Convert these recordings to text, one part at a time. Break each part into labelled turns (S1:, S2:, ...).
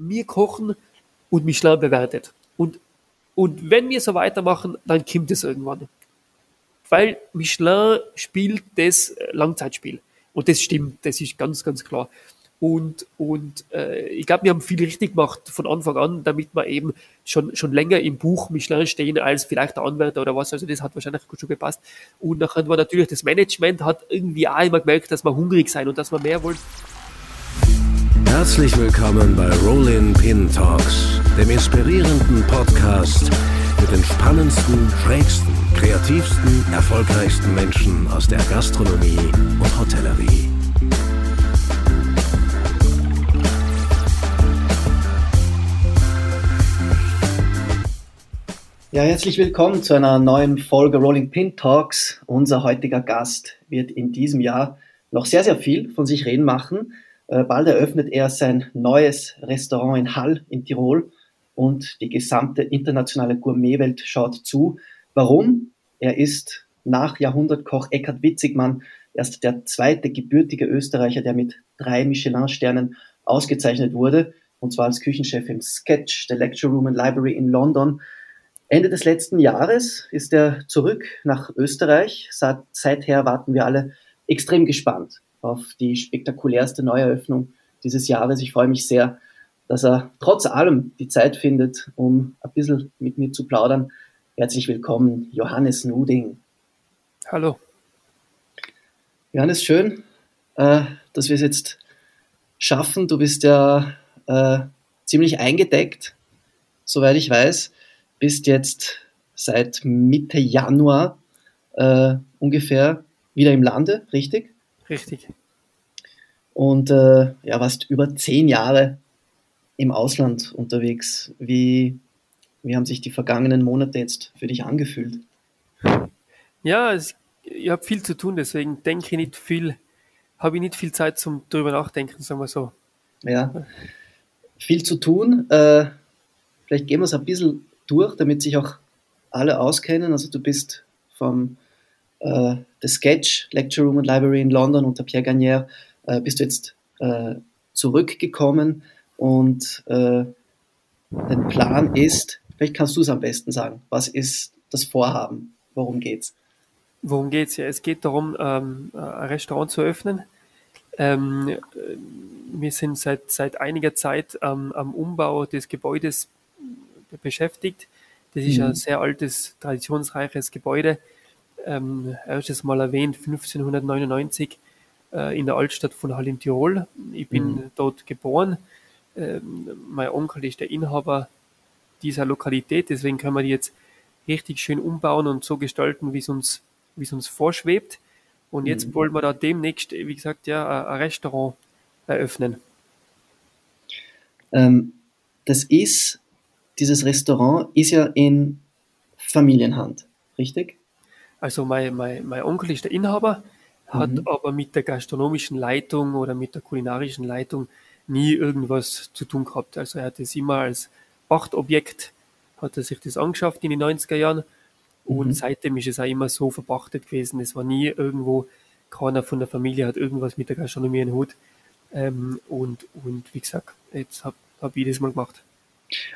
S1: wir kochen und Michelin bewertet. Und, und wenn wir so weitermachen, dann kommt es irgendwann. Weil Michelin spielt das Langzeitspiel. Und das stimmt, das ist ganz, ganz klar. Und, und äh, ich glaube, wir haben viel richtig gemacht von Anfang an, damit wir eben schon, schon länger im Buch Michelin stehen als vielleicht der Anwärter oder was. Also das hat wahrscheinlich gut schon gepasst. Und nachher war natürlich das Management, hat irgendwie auch immer gemerkt, dass wir hungrig sein und dass wir mehr wollen.
S2: Herzlich willkommen bei Rollin Pin Talks, dem inspirierenden Podcast mit den spannendsten, schrägsten, kreativsten, erfolgreichsten Menschen aus der Gastronomie und Hotellerie.
S3: Ja, herzlich willkommen zu einer neuen Folge Rolling Pin Talks. Unser heutiger Gast wird in diesem Jahr noch sehr, sehr viel von sich reden machen. Äh, bald eröffnet er sein neues Restaurant in Hall in Tirol und die gesamte internationale Gourmetwelt schaut zu. Warum? Er ist nach Jahrhundertkoch Eckhard Witzigmann erst der zweite gebürtige Österreicher, der mit drei Michelin-Sternen ausgezeichnet wurde, und zwar als Küchenchef im Sketch, der Lecture Room and Library in London. Ende des letzten Jahres ist er zurück nach Österreich. Seit, seither warten wir alle extrem gespannt auf die spektakulärste Neueröffnung dieses Jahres. Ich freue mich sehr, dass er trotz allem die Zeit findet, um ein bisschen mit mir zu plaudern. Herzlich willkommen, Johannes Nuding.
S1: Hallo.
S3: Johannes, schön, äh, dass wir es jetzt schaffen. Du bist ja äh, ziemlich eingedeckt, soweit ich weiß bist jetzt seit Mitte Januar äh, ungefähr wieder im Lande, richtig?
S1: Richtig.
S3: Und äh, ja, warst über zehn Jahre im Ausland unterwegs. Wie, wie haben sich die vergangenen Monate jetzt für dich angefühlt?
S1: Ja, es, ich habe viel zu tun, deswegen denke ich nicht viel, habe ich nicht viel Zeit zum drüber nachdenken, sagen wir so.
S3: Ja, viel zu tun. Äh, vielleicht gehen wir es ein bisschen durch, damit sich auch alle auskennen. Also du bist vom äh, The Sketch Lecture Room and Library in London unter Pierre Gagnère, äh, bist du jetzt äh, zurückgekommen und äh, dein Plan ist, vielleicht kannst du es am besten sagen, was ist das Vorhaben, worum geht's?
S1: Worum geht's? Ja, es geht darum, ähm, ein Restaurant zu öffnen. Ähm, wir sind seit, seit einiger Zeit ähm, am Umbau des Gebäudes beschäftigt. Das ist mhm. ein sehr altes, traditionsreiches Gebäude. Ähm, erstes Mal erwähnt 1599 äh, in der Altstadt von Hall in Tirol. Ich bin mhm. dort geboren. Ähm, mein Onkel ist der Inhaber dieser Lokalität, deswegen können wir die jetzt richtig schön umbauen und so gestalten, wie es uns, wie es uns vorschwebt. Und jetzt mhm. wollen wir da demnächst, wie gesagt, ja, ein Restaurant eröffnen.
S3: Ähm, das ist dieses Restaurant ist ja in Familienhand, richtig?
S1: Also mein, mein, mein Onkel ist der Inhaber, hat mhm. aber mit der gastronomischen Leitung oder mit der kulinarischen Leitung nie irgendwas zu tun gehabt. Also er hat es immer als Pachtobjekt, hat er sich das angeschafft in den 90er Jahren und mhm. seitdem ist es auch immer so verpachtet gewesen. Es war nie irgendwo, keiner von der Familie hat irgendwas mit der Gastronomie in Hut. Ähm, und, und wie gesagt, jetzt habe hab ich das mal gemacht.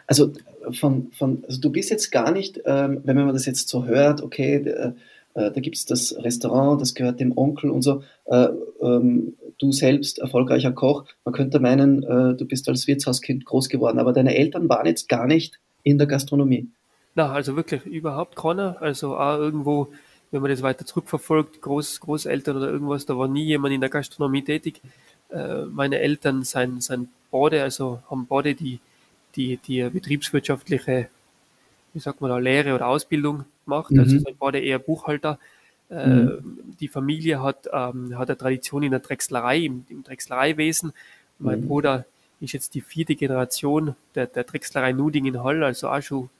S3: Also von, von, also du bist jetzt gar nicht, ähm, wenn man das jetzt so hört, okay, da gibt es das Restaurant, das gehört dem Onkel und so, äh, ähm, du selbst erfolgreicher Koch, man könnte meinen, äh, du bist als Wirtshauskind groß geworden, aber deine Eltern waren jetzt gar nicht in der Gastronomie.
S1: Na, also wirklich überhaupt keiner, also auch irgendwo, wenn man das weiter zurückverfolgt, Groß, Großeltern oder irgendwas, da war nie jemand in der Gastronomie tätig. Äh, meine Eltern sind, sind Bade, also haben Bade die die, die betriebswirtschaftliche, wie sagt man da, Lehre oder Ausbildung macht. Also mhm. Also sein Vater eher Buchhalter. Äh, mhm. Die Familie hat, ähm, hat eine Tradition in der Drechslerei, im, im Drechslereiwesen. Mein mhm. Bruder ist jetzt die vierte Generation der, der Drechslerei Nuding in Hall, also auch schon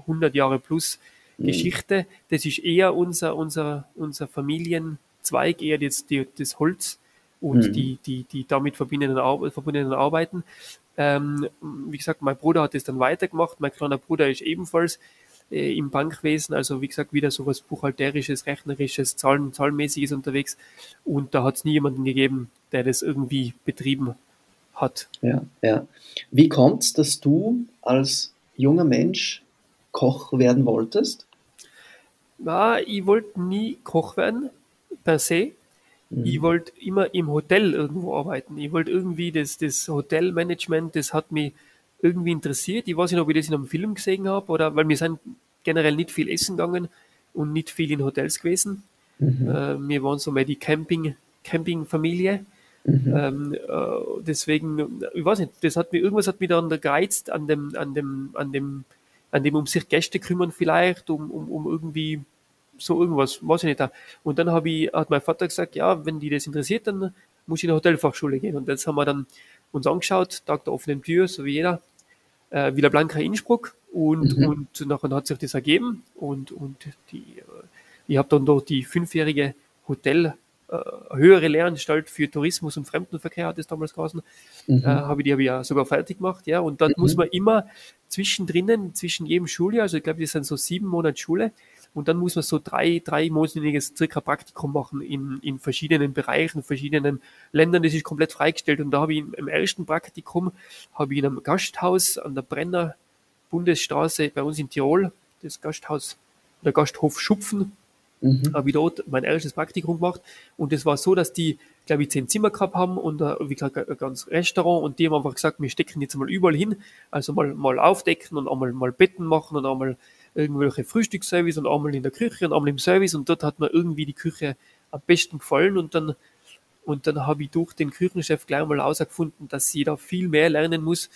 S1: 100 Jahre plus mhm. Geschichte. Das ist eher unser, unser, unser Familienzweig, eher jetzt die, das Holz und mhm. die, die, die damit verbundenen, verbundenen Arbeiten. Ähm, wie gesagt, mein Bruder hat es dann weitergemacht. Mein kleiner Bruder ist ebenfalls äh, im Bankwesen, also wie gesagt, wieder so was buchhalterisches, rechnerisches, Zahlen, zahlenmäßiges unterwegs. Und da hat es nie jemanden gegeben, der das irgendwie betrieben hat.
S3: Ja, ja. Wie kommt es, dass du als junger Mensch Koch werden wolltest?
S1: Na, ich wollte nie Koch werden, per se. Mhm. Ich wollte immer im Hotel irgendwo arbeiten. Ich wollte irgendwie das, das Hotelmanagement, das hat mich irgendwie interessiert. Ich weiß nicht, ob ich das in einem Film gesehen habe oder weil wir sind generell nicht viel essen gegangen und nicht viel in Hotels gewesen. Mhm. Äh, wir waren so mehr die Camping, Campingfamilie. Mhm. Ähm, äh, deswegen, ich weiß nicht, das hat mir, irgendwas hat mich dann gereizt an dem, an dem, an dem, an dem um sich Gäste kümmern vielleicht, um, um, um irgendwie so irgendwas, weiß ich nicht. Und dann habe ich, hat mein Vater gesagt, ja, wenn die das interessiert, dann muss ich in eine Hotelfachschule gehen. Und das haben wir dann uns angeschaut, Tag der offenen Tür, so wie jeder, äh, Villa Blanca Innsbruck. Und, mhm. und nachher hat sich das ergeben. Und, und die, äh, ich habe dann dort die fünfjährige Hotel äh, höhere Lehranstalt für Tourismus und Fremdenverkehr hat es damals geheißen, mhm. äh, habe ich die habe ich ja sogar fertig gemacht, ja, und dann mhm. muss man immer zwischendrin, zwischen jedem Schuljahr, also ich glaube, das sind so sieben Monate Schule, und dann muss man so drei, drei monatiges circa Praktikum machen in, in verschiedenen Bereichen, verschiedenen Ländern. Das ist komplett freigestellt. Und da habe ich im ersten Praktikum, habe ich in einem Gasthaus an der Brenner Bundesstraße bei uns in Tirol, das Gasthaus, der Gasthof Schupfen, Mhm. Habe ich dort mein erstes Praktikum gemacht und es war so, dass die, glaube ich, zehn Zimmer gehabt haben und uh, wie gesagt ein ganzes Restaurant und die haben einfach gesagt, wir stecken jetzt mal überall hin, also mal, mal aufdecken und einmal mal Betten machen und einmal irgendwelche Frühstücksservice und einmal in der Küche und einmal im Service und dort hat mir irgendwie die Küche am besten gefallen und dann und dann habe ich durch den Küchenchef gleich mal herausgefunden, dass ich da viel mehr lernen muss,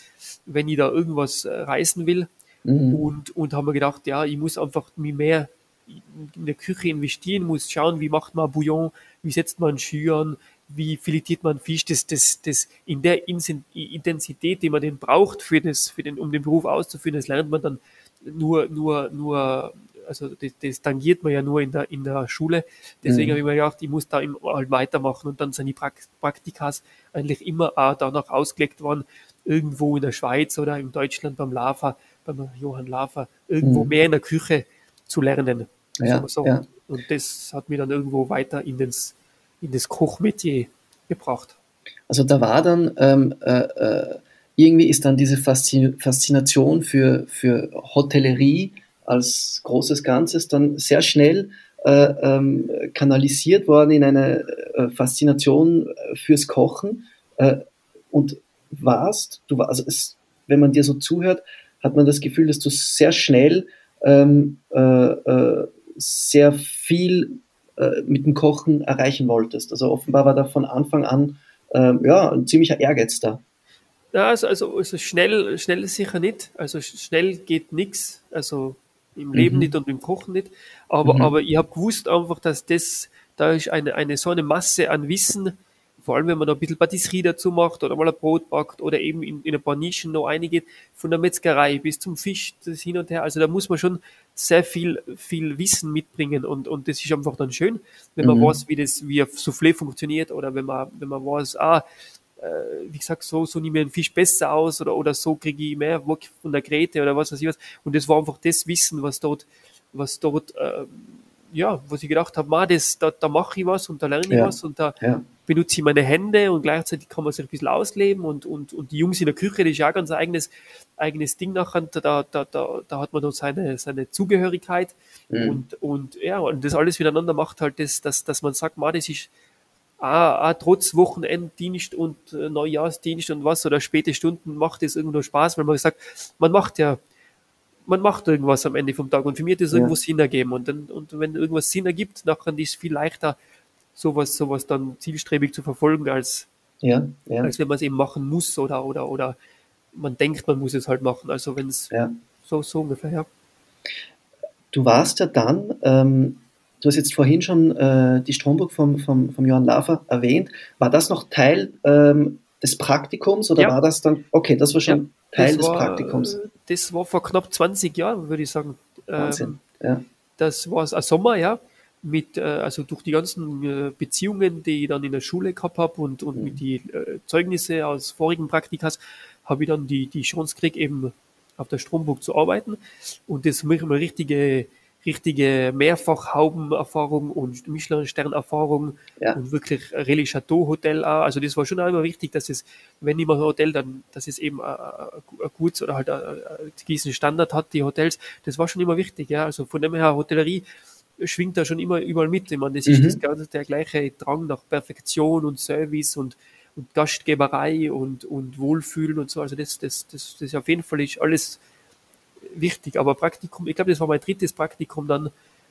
S1: wenn ich da irgendwas äh, reißen will. Mhm. Und, und habe mir gedacht, ja, ich muss einfach mich mehr in der Küche investieren muss, schauen, wie macht man Bouillon, wie setzt man Schüren, wie filetiert man Fisch, das, das, das in der Intensität, die man den braucht, für das, für den, um den Beruf auszuführen, das lernt man dann nur, nur, nur, also das, das tangiert man ja nur in der, in der Schule. Deswegen mhm. habe ich mir gedacht, ich muss da halt weitermachen und dann sind die Praktikas eigentlich immer auch danach ausgelegt worden, irgendwo in der Schweiz oder in Deutschland beim Lava, beim Johann Lava, irgendwo mhm. mehr in der Küche zu lernen. Ja, so. ja. Und das hat mich dann irgendwo weiter in, das, in das Kochmetier gebracht.
S3: Also da war dann, ähm, äh, äh, irgendwie ist dann diese Faszination für, für Hotellerie als großes Ganzes dann sehr schnell äh, ähm, kanalisiert worden in eine äh, Faszination äh, fürs Kochen. Äh, und warst, du warst, also es, wenn man dir so zuhört, hat man das Gefühl, dass du sehr schnell ähm, äh, äh, sehr viel mit dem Kochen erreichen wolltest. Also offenbar war da von Anfang an äh, ja, ein ziemlicher Ehrgeiz da.
S1: Ja, also, also, also schnell, schnell sicher nicht. Also schnell geht nichts. Also im Leben mhm. nicht und im Kochen nicht. Aber, mhm. aber ich habe gewusst einfach, dass das, da ist eine, eine so eine Masse an Wissen, vor allem wenn man da ein bisschen Patisserie dazu macht oder mal ein Brot backt oder eben in, in ein paar Nischen noch einige, von der Metzgerei bis zum Fisch, das hin und her. Also da muss man schon sehr viel, viel Wissen mitbringen und, und das ist einfach dann schön, wenn man mhm. weiß, wie das, wie ein Soufflé funktioniert oder wenn man, wenn man weiß, ah, wie gesagt, so, so nehme ich einen Fisch besser aus oder, oder so kriege ich mehr von der Gräte oder was weiß ich was. Und das war einfach das Wissen, was dort, was dort, äh, ja, was ich gedacht habe, ma, das, da, da mache ich was und da lerne ich ja. was und da ja. benutze ich meine Hände und gleichzeitig kann man sich ein bisschen ausleben und, und, und die Jungs in der Küche, das ist ja ganz eigenes, eigenes Ding nachher, da, da, da, da hat man dann seine, seine Zugehörigkeit mhm. und, und ja, und das alles miteinander macht halt das, dass, dass man sagt, ma, das ist, ah, ah, trotz Wochenenddienst und äh, Neujahrsdienst und was oder späte Stunden macht es irgendwo Spaß, weil man sagt, man macht ja man macht irgendwas am Ende vom Tag und für mich hat das ja. irgendwo Sinn ergeben und, dann, und wenn irgendwas Sinn ergibt, dann ist es viel leichter, sowas, sowas dann zielstrebig zu verfolgen, als, ja, ja. als wenn man es eben machen muss oder, oder, oder man denkt, man muss es halt machen. Also wenn es so, so ungefähr, ja.
S3: Du warst ja dann, ähm, du hast jetzt vorhin schon äh, die Stromburg vom, vom, vom Johann Lafer erwähnt. War das noch Teil ähm, des Praktikums oder war das dann, okay, das war schon Teil des
S1: war,
S3: Praktikums?
S1: Das war vor knapp 20 Jahren, würde ich sagen. Wahnsinn, ähm, ja. Das war ein Sommer, ja. Mit, äh, also durch die ganzen äh, Beziehungen, die ich dann in der Schule gehabt habe und, und mhm. mit die äh, Zeugnisse aus vorigen Praktikas, habe ich dann die, die Chance gekriegt, eben auf der Stromburg zu arbeiten. Und das mich mal richtige richtige Mehrfachhaubenerfahrung und Michelin-Stern-Erfahrung
S3: Ja.
S1: und wirklich Relais Chateau Hotel auch. Also das war schon auch immer wichtig, dass es, wenn immer ein Hotel, dann, dass es eben ein, ein gutes oder halt ein, ein gewissen Standard hat, die Hotels. Das war schon immer wichtig, ja. Also von dem her Hotellerie schwingt da schon immer überall mit. Ich meine, das ist
S3: Mhm.
S1: das ganze, der gleiche Drang nach Perfektion und Service und, und Gastgeberei und, und Wohlfühlen und so. Also das, das, das, das auf jeden Fall ist alles wichtig. Aber Praktikum, ich glaube, das war mein drittes Praktikum dann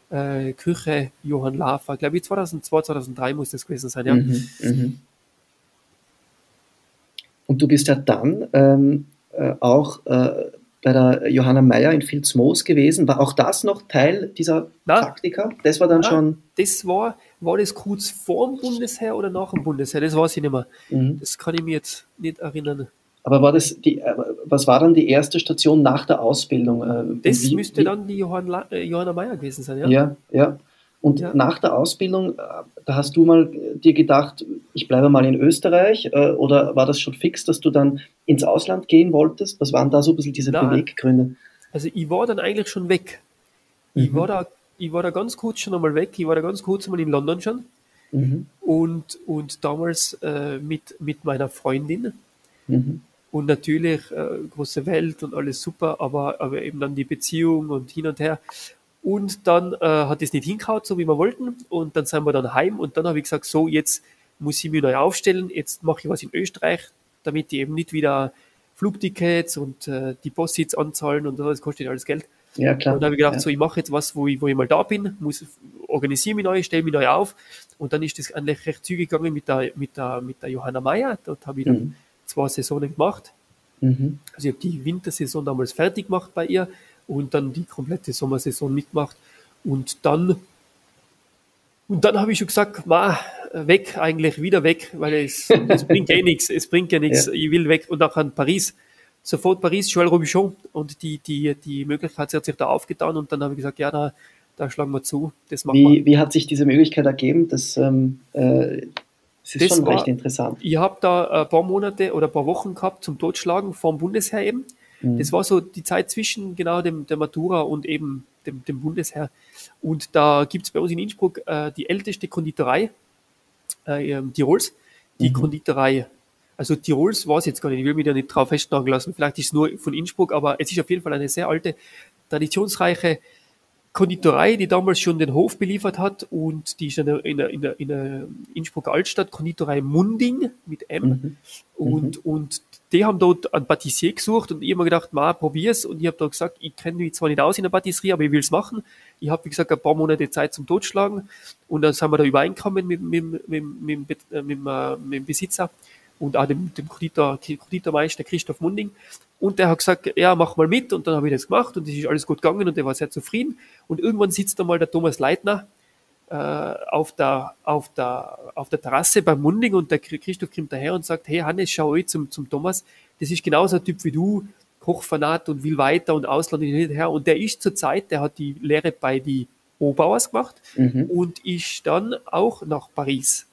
S1: äh, Küche Johann Lafer. Glaube ich 2002, 2003 muss das gewesen sein, ja.
S3: Mhm. Mhm. Und du bist ja dann ähm, äh, auch äh, bei der Johanna Meyer in Vilsmoos gewesen. War auch das noch Teil dieser
S1: Na?
S3: Praktika? Das war dann
S1: Na?
S3: schon.
S1: Das war, war das kurz vor dem Bundesheer oder nach dem Bundesheer? Das weiß ich nicht mehr.
S3: Mhm.
S1: Das kann ich mir jetzt nicht erinnern.
S3: Aber war das die, äh, was war dann die erste Station nach der Ausbildung? Äh,
S1: Das
S3: wie-
S1: müsste
S3: wie-
S1: dann die Johann äh, Johanna Meyer gewesen sein, ja?
S3: Ja, ja. Und
S1: Ja.
S3: nach der Ausbildung, da hast du mal dir gedacht, ich bleibe mal in Österreich, oder war das schon fix, dass du dann ins Ausland gehen wolltest? Was waren da so ein bisschen diese
S1: Nein.
S3: Beweggründe?
S1: Also ich war dann eigentlich schon weg. Ich,
S3: Mhm.
S1: war da, ich war da ganz kurz schon einmal weg. Ich war da ganz kurz einmal in London schon.
S3: Mhm.
S1: Und, und damals äh, mit, mit meiner Freundin.
S3: Mhm.
S1: Und natürlich äh, große Welt und alles super, aber, aber eben dann die Beziehung und hin und her. Und dann äh, hat es nicht hingehauen, so wie wir wollten. Und dann sind wir dann heim und dann habe ich gesagt, so, jetzt muss ich mich neu aufstellen, jetzt mache ich was in Österreich, damit die eben nicht wieder Flugtickets und äh, die Postsits anzahlen und das kostet alles Geld.
S3: Ja, klar.
S1: Und dann habe ich gedacht,
S3: ja.
S1: so, ich mache jetzt was, wo ich, wo ich mal da bin, muss, organisiere mich neu, stelle mich neu auf. Und dann ist das eigentlich recht zügig gegangen mit der, mit der, mit der Johanna Meyer. Dort habe ich dann
S3: Mhm.
S1: Zwei Saisonen gemacht.
S3: Mhm.
S1: Also ich habe die Wintersaison damals fertig gemacht bei ihr und dann die komplette Sommersaison mitgemacht. Und dann, und dann habe ich schon gesagt, ma, weg, eigentlich wieder weg, weil es, es bringt eh nichts, es bringt ja nichts,
S3: Ja.
S1: ich will weg. Und an Paris, sofort Paris, Joël Robichon. Und die, die, die Möglichkeit hat sich da aufgetan und dann habe ich gesagt, ja, da, da schlagen wir zu, das machen wir.
S3: Wie, wie hat sich diese Möglichkeit ergeben? Das, ähm, äh, das ist
S1: Das
S3: schon
S1: war-
S3: recht interessant.
S1: Ich habe da ein paar Monate oder ein paar Wochen gehabt zum Totschlagen vom Bundesheer eben.
S3: Mhm.
S1: Das war so die Zeit zwischen genau dem, der Matura und eben dem, dem Bundesheer. Und da gibt es bei uns in Innsbruck äh, die älteste Konditorei äh, Tirols, die
S3: Mhm.
S1: Konditorei. Also Tirols weiß ich jetzt gar nicht, ich will mich da nicht drauf festnageln lassen. Vielleicht ist es nur von Innsbruck, aber es ist auf jeden Fall eine sehr alte, traditionsreiche Konditorei, die damals schon den Hof beliefert hat und die ist in der, in der, in der, in der Innsbrucker Altstadt, Konditorei Munding mit M.
S3: Mhm.
S1: Und, und die haben dort einen Patissier gesucht und ich habe mir gedacht, ma, probier's. Und ich habe da gesagt, ich kenne mich zwar nicht aus in der Patisserie, aber ich will's machen. Ich habe, wie gesagt, ein paar Monate Zeit zum Totschlagen. Und dann sind wir da übereingekommen mit, mit, mit, mit, mit, mit, äh, mit, äh, mit dem Besitzer und auch dem, dem Konditor, Konditormeister Christoph Munding. Und der hat gesagt, ja, mach mal mit. Und dann habe ich das gemacht und es ist alles gut gegangen und der war sehr zufrieden. Und irgendwann sitzt da mal der Thomas Leitner äh, auf, der, auf, der, auf der Terrasse beim Munding und der Christoph kommt daher und sagt, hey Hannes, schau euch zum, zum Thomas, das ist genauso ein Typ wie du, Kochfanat und will weiter und Ausland und hin und her. Und der ist zurzeit, der hat die Lehre bei die Obauers gemacht
S3: Mhm.
S1: und ist dann auch nach Paris.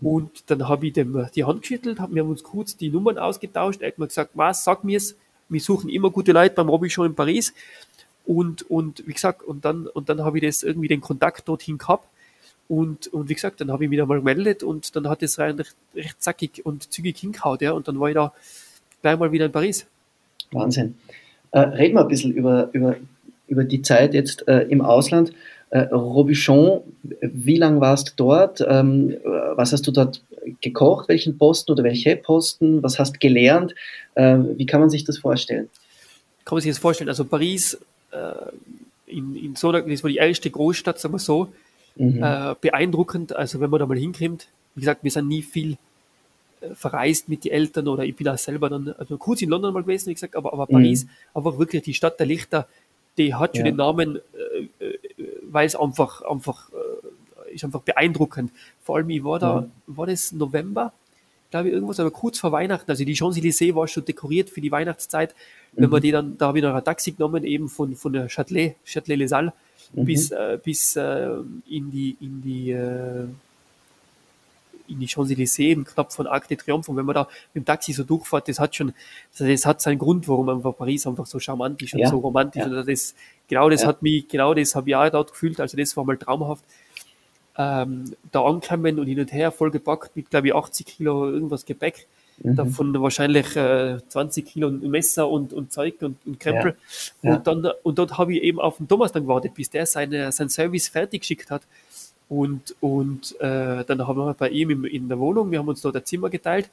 S1: Und dann habe ich dem die Hand geschüttelt, hab, wir haben uns kurz die Nummern ausgetauscht. Er hat mir gesagt, was, sag mir's, wir suchen immer gute Leute beim Robby schon in Paris. Und, und wie gesagt, und dann, und dann habe ich das irgendwie den Kontakt dorthin gehabt. Und, und wie gesagt, dann habe ich mich da mal gemeldet und dann hat es rein recht, recht zackig und zügig hingehauen, ja. Und dann war ich da gleich mal wieder in Paris.
S3: Wahnsinn. Äh, reden wir ein bisschen über, über, über die Zeit jetzt äh, im Ausland. Äh, Robichon, wie lange warst du dort? Ähm, äh, was hast du dort gekocht? Welchen Posten oder welche Posten? Was hast du gelernt? Äh, wie kann man sich das vorstellen?
S1: Kann man sich das vorstellen? Also Paris, äh, in, in so einer, das war die erste Großstadt, sagen wir so,
S3: Mhm.
S1: äh, beeindruckend. Also wenn man da mal hinkommt, wie gesagt, wir sind nie viel verreist mit den Eltern oder ich bin auch selber dann, also kurz in London mal gewesen, wie gesagt, aber, aber Paris, einfach wirklich die Stadt der Lichter, die hat schon
S3: Ja.
S1: den Namen, äh, äh, weil es einfach, einfach, äh, ist einfach beeindruckend. Vor allem, ich war da, war das November, glaube ich, irgendwas, aber kurz vor Weihnachten, also die Champs-Élysées war schon dekoriert für die Weihnachtszeit. Wenn man die dann, da habe ich noch ein Taxi genommen, eben von, von der Châtelet, Châtelet Les Halles, bis, äh, bis äh, in die, in die, äh, in die Champs-Élysées, knapp von Arc de Triomphe. Und wenn man da mit dem Taxi so durchfährt, das hat schon, das hat seinen Grund, warum einfach Paris einfach so charmant ist und
S3: Ja.
S1: so romantisch.
S3: Ja.
S1: Und das, genau das
S3: Ja.
S1: hat mich, genau das habe ich auch dort gefühlt. Also das war mal traumhaft. Ähm, da ankommen und hin und her vollgepackt mit, glaube ich, 80 Kilo irgendwas Gepäck.
S3: Mhm.
S1: Davon wahrscheinlich äh, 20 Kilo Messer und, und Zeug und, und Krempel.
S3: Ja. Ja.
S1: Und, dann, und dort habe ich eben auf den Thomas dann gewartet, bis der seine, sein Service fertig geschickt hat. Und, und äh, dann haben wir bei ihm im, in der Wohnung, wir haben uns dort ein Zimmer geteilt.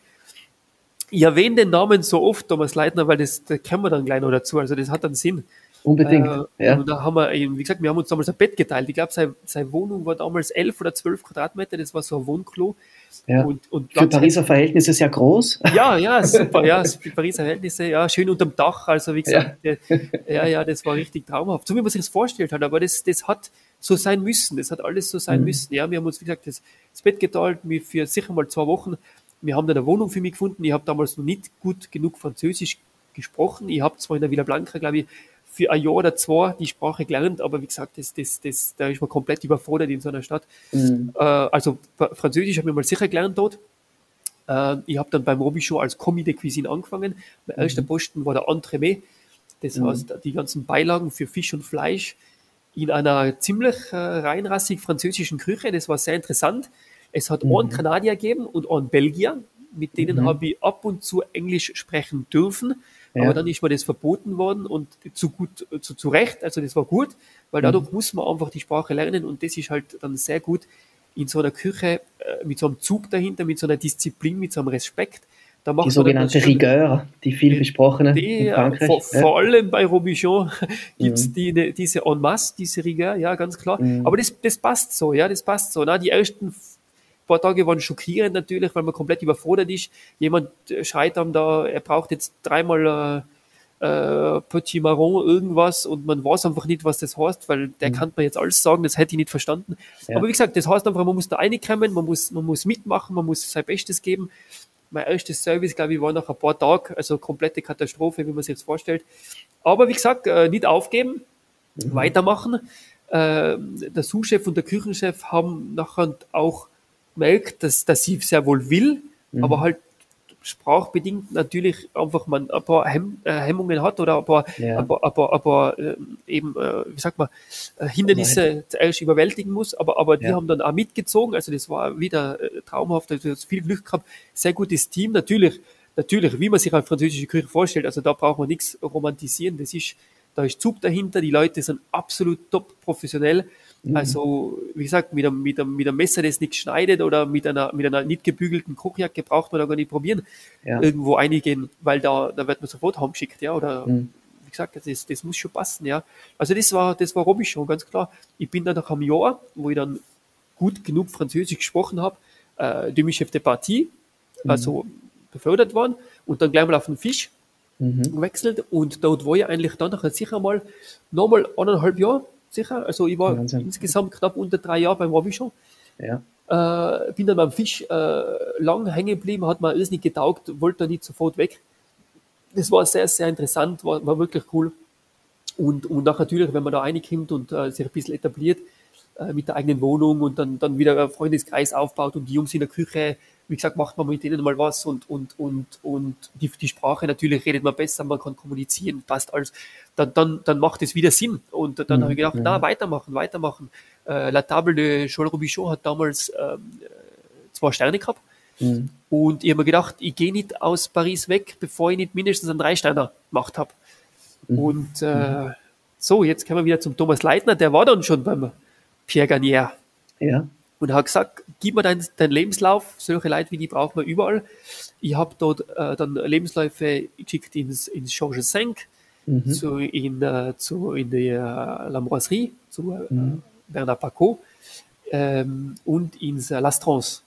S1: Ich erwähne den Namen so oft, Thomas Leitner, weil das, da kommen wir dann gleich noch dazu. Also das hat einen Sinn.
S3: Unbedingt.
S1: Äh,
S3: ja.
S1: Und da haben wir, eben, wie gesagt, wir haben uns damals ein Bett geteilt. Ich glaube, seine, seine Wohnung war damals 11 oder 12 Quadratmeter. Das war so ein Wohnklo.
S3: ja.
S1: Und, und
S3: Für Pariser Verhältnisse sehr groß.
S1: ja, ja, super, ja, für Pariser Verhältnisse, ja, schön unterm Dach, also wie gesagt, ja, ja, ja das war richtig traumhaft, so wie man sich das vorstellt hat, aber das, das hat so sein müssen, das hat alles so sein
S3: Mhm.
S1: müssen, ja, wir haben uns, wie gesagt, das, das Bett geteilt, mir für sicher mal zwei Wochen, wir haben dann eine Wohnung für mich gefunden, ich habe damals noch nicht gut genug Französisch gesprochen, ich habe zwar in der Villa Blanca, glaube ich, für ein Jahr oder zwei die Sprache gelernt, aber wie gesagt, das, das, das, da ist man komplett überfordert in so einer Stadt.
S3: Mhm.
S1: Äh, also Fra- Französisch habe ich mal sicher gelernt dort. Äh, ich habe dann beim Robichaud als Commis de Cuisine angefangen. Mein erster Posten war der Entremet. Das
S3: Mhm.
S1: heißt, die ganzen Beilagen für Fisch und Fleisch in einer ziemlich äh, reinrassig französischen Küche. Das war sehr interessant. Es hat einen Kanadier gegeben und einen Belgier. Mit denen
S3: Mhm.
S1: habe ich ab und zu Englisch sprechen dürfen.
S3: Ja.
S1: Aber dann ist mir das verboten worden und zu gut, zu, zu Recht. Also das war gut, weil dadurch muss man einfach die Sprache lernen und das ist halt dann sehr gut in so einer Küche äh, mit so einem Zug dahinter, mit so einer Disziplin, mit so einem Respekt.
S3: Die sogenannte Rigueur, die viel besprochene
S1: die,
S3: in Frankreich.
S1: vor,
S3: ja.
S1: vor allem bei Robichon gibt es
S3: Mhm.
S1: die, diese en masse, diese Rigueur, ja, ganz klar.
S3: Mhm.
S1: Aber das, das passt so, ja, das passt so. Na, die ersten paar Tage waren schockierend natürlich, weil man komplett überfordert ist. Jemand äh, schreit dann da, er braucht jetzt dreimal äh, äh, Petit Marron irgendwas und man weiß einfach nicht, was das heißt, weil der kann man jetzt alles sagen, das hätte ich nicht verstanden.
S3: Mhm. Ja.
S1: Aber wie gesagt, das heißt einfach, man muss da reinkommen, man muss, man muss mitmachen, man muss sein Bestes geben. Mein erstes Service, glaube ich, war nach ein paar Tagen, also komplette Katastrophe, wie man sich das vorstellt. Aber wie gesagt, äh, nicht aufgeben, weitermachen. Äh, der Sous-Chef und der Küchenchef haben nachher auch gemerkt, dass, dass sie sehr wohl will, aber halt sprachbedingt natürlich einfach man ein paar Hemm, äh, Hemmungen hat oder ein paar,
S3: Ja.
S1: ein paar, ein paar, ein paar ähm, eben, äh, wie sagt man, äh, Hindernisse zuerst überwältigen muss, aber, aber die
S3: Ja.
S1: haben dann auch mitgezogen, also das war wieder äh, traumhaft, also viel Glück gehabt, sehr gutes Team, natürlich, natürlich, wie man sich eine französische Küche vorstellt, also da braucht man nichts romantisieren, das ist, da ist Zug dahinter, die Leute sind absolut top professionell,
S3: Mhm.
S1: also, wie gesagt, mit einem, mit einem, mit einem Messer, das nicht schneidet oder mit einer, mit einer nicht gebügelten Kochjacke braucht man da gar nicht probieren,
S3: Ja.
S1: irgendwo einigen, weil da, da wird man sofort heimgeschickt, ja, oder,
S3: Mhm.
S1: wie gesagt, das, das muss schon passen, ja. Also das war, das war Robby schon, ganz klar. Ich bin dann nach einem Jahr, wo ich dann gut genug Französisch gesprochen habe, äh, Demi-Chef de Partie, also befördert worden und dann gleich mal auf den Fisch
S3: Mhm.
S1: gewechselt und dort war ich eigentlich dann nachher sicher mal nochmal eineinhalb Jahre sicher. Also ich war
S3: Wahnsinn.
S1: insgesamt knapp unter drei Jahre beim Robby schon.
S3: Ja.
S1: Äh, bin dann beim Fisch äh, lang hängen geblieben, hat mir alles nicht getaugt, wollte da nicht sofort weg. Das war sehr, sehr interessant, war, war wirklich cool. Und, und auch natürlich, wenn man da reinkommt und äh, sich ein bisschen etabliert äh, mit der eigenen Wohnung und dann, dann wieder Freundeskreis aufbaut und die Jungs in der Küche, wie gesagt, macht man mit denen mal was und, und, und, und die, die Sprache natürlich redet man besser, man kann kommunizieren, passt alles. Dann, dann, dann macht es wieder Sinn. Und dann
S3: Mhm,
S1: habe ich gedacht,
S3: mhm.
S1: na, weitermachen, weitermachen. Äh, La Table de Joël Robichon hat damals ähm, zwei Sterne gehabt.
S3: Mhm.
S1: Und ich habe mir gedacht, ich gehe nicht aus Paris weg, bevor ich nicht mindestens einen Dreisteiner gemacht habe.
S3: Mhm.
S1: Und äh, so, jetzt kommen wir wieder zum Thomas Leitner, der war dann schon beim Pierre Garnier
S3: Ja.
S1: und hat gesagt, gib mir deinen dein Lebenslauf, solche Leute wie die brauchen wir überall. Ich habe dort äh, dann Lebensläufe geschickt ins, ins Georges V,
S3: Mhm.
S1: zu, in, äh, zu, in die äh, L'Ambroiserie, zu äh,
S3: Mhm.
S1: Bernard Pacot ähm, und ins äh, L'Astrance.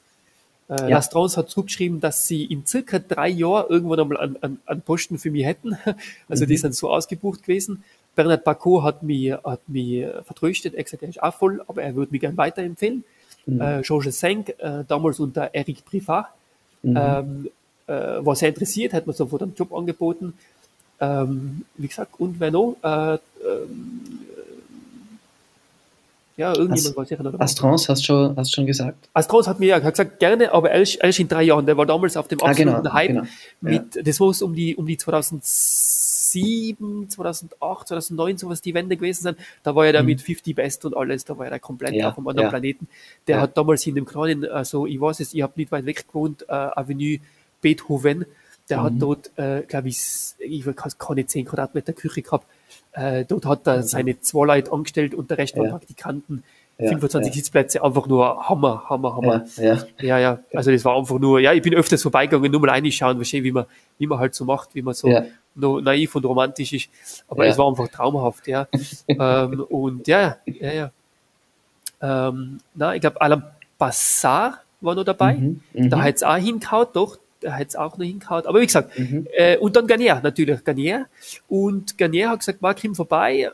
S1: Äh,
S3: Ja.
S1: L'Astrance hat zurückgeschrieben, dass sie in circa drei Jahren irgendwann einmal einen, einen, einen Posten für mich hätten. Also die sind so ausgebucht gewesen. Bernard Pacot hat mich, hat mich äh, vertröstet, er gesagt, er ist auch voll, aber er würde mich gerne weiterempfehlen.
S3: Mhm.
S1: Äh, Georges V, äh, damals unter Eric Privat,
S3: Mhm.
S1: ähm, äh, war sehr interessiert, hat mir sofort einen Job angeboten. Ähm, wie gesagt, und wer noch? Äh, ähm,
S3: Ja, irgendjemand war sicher noch. Astrance hast du schon, hast schon gesagt?
S1: Astrance hat mir ja gesagt, gerne, aber erst, erst in drei Jahren. Der war damals auf dem absoluten ah, genau, Hype. Genau. Mit, ja. Das war um die, um die 2007, 2008, 2009, sowas die Wende gewesen sind. Da war er da mhm. mit 50 Best und alles, da war er komplett ja, auf einem anderen ja. Planeten. Der hat damals in dem kleinen, also ich weiß es, ich habe nicht weit weg gewohnt, äh, Avenue Beethoven. Der mhm. hat dort, äh, glaube ich, ich keine 10 Quadratmeter Küche gehabt äh, dort hat er seine zwei Leute angestellt und der Rest waren Praktikanten. Ja, 25 ja. Sitzplätze, einfach nur Hammer, Hammer, Hammer. Ja, ja, ja, Also das war einfach nur, ja, ich bin öfters vorbeigegangen, nur mal reinschauen, wie man, wie man halt so macht, wie man so naiv und romantisch ist. Aber es war einfach traumhaft, ja. ähm, und ja, ja, ja. Ähm, na, ich glaube, Alan Bassar war noch dabei. Mhm, da hat es auch hingehauen, doch, der hat es auch noch hingehauen. Aber wie gesagt, mhm. äh, und dann Garnier, natürlich Garnier. Und Garnier hat gesagt, Mark, komm vorbei,